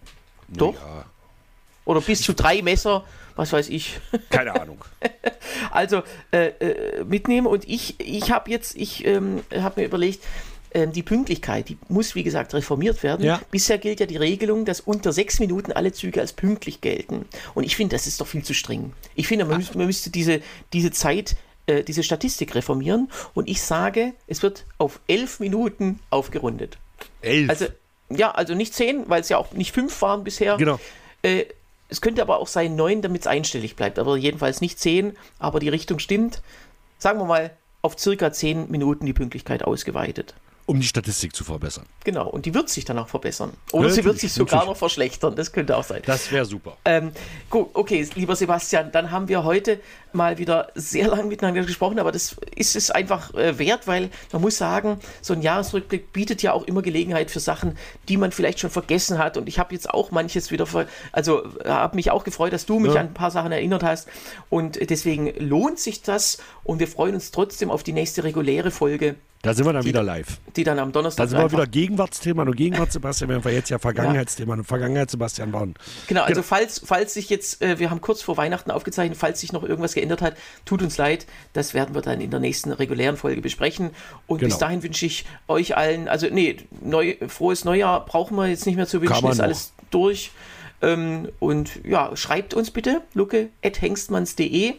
Doch? Ja, Oder bis zu drei Messer, was weiß ich. keine Ahnung. Also äh, äh, mitnehmen und ich, ich habe jetzt, ich ähm, habe mir überlegt, die Pünktlichkeit, die muss wie gesagt reformiert werden. Ja. Bisher gilt ja die Regelung, dass unter sechs Minuten alle Züge als pünktlich gelten. Und ich finde, das ist doch viel zu streng. Ich finde, man, müß, man müsste diese, diese Zeit, äh, diese Statistik reformieren. Und ich sage, es wird auf elf Minuten aufgerundet. Elf. Also ja, also nicht zehn, weil es ja auch nicht fünf waren bisher. genau. Äh, es könnte aber auch sein neun, damit es einstellig bleibt. Aber jedenfalls nicht zehn, aber die Richtung stimmt. Sagen wir mal, auf circa zehn Minuten die Pünktlichkeit ausgeweitet. Um die Statistik zu verbessern. Genau, und die wird sich dann auch verbessern. Oder sie wird Natürlich, sich sogar natürlich. noch verschlechtern, das könnte auch sein. Das wäre super. Ähm, gut, okay, lieber Sebastian, dann haben wir heute mal wieder sehr lang miteinander gesprochen, aber das ist es einfach äh, wert, weil man muss sagen, so ein Jahresrückblick bietet ja auch immer Gelegenheit für Sachen, die man vielleicht schon vergessen hat. Und ich habe jetzt auch manches wieder, ver also habe mich auch gefreut, dass du mich Ja. an ein paar Sachen erinnert hast. Und deswegen lohnt sich das und wir freuen uns trotzdem auf die nächste reguläre Folge, Da sind wir dann wieder live. die dann am Donnerstag Da sind wir wieder Gegenwartsthema und Gegenwart Sebastian, während wir jetzt ja Vergangenheitsthema und Vergangenheit Sebastian waren. Genau, also falls, falls sich jetzt, äh, wir haben kurz vor Weihnachten aufgezeichnet, falls sich noch irgendwas geändert hat, tut uns leid, das werden wir dann in der nächsten regulären Folge besprechen. Und bis Genau. dahin wünsche ich euch allen, also nee, neu, frohes Neujahr brauchen wir jetzt nicht mehr zu wünschen, ist noch. alles durch. Ähm, und ja, schreibt uns bitte, luke.hengstmanns.de.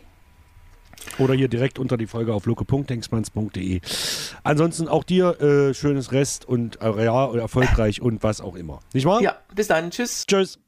Oder hier direkt unter die Folge auf luke.hengstmanns.de. Ansonsten auch dir äh, schönes Rest und äh, ja, erfolgreich und was auch immer. Nicht wahr? Ja, bis dann, tschüss. Tschüss.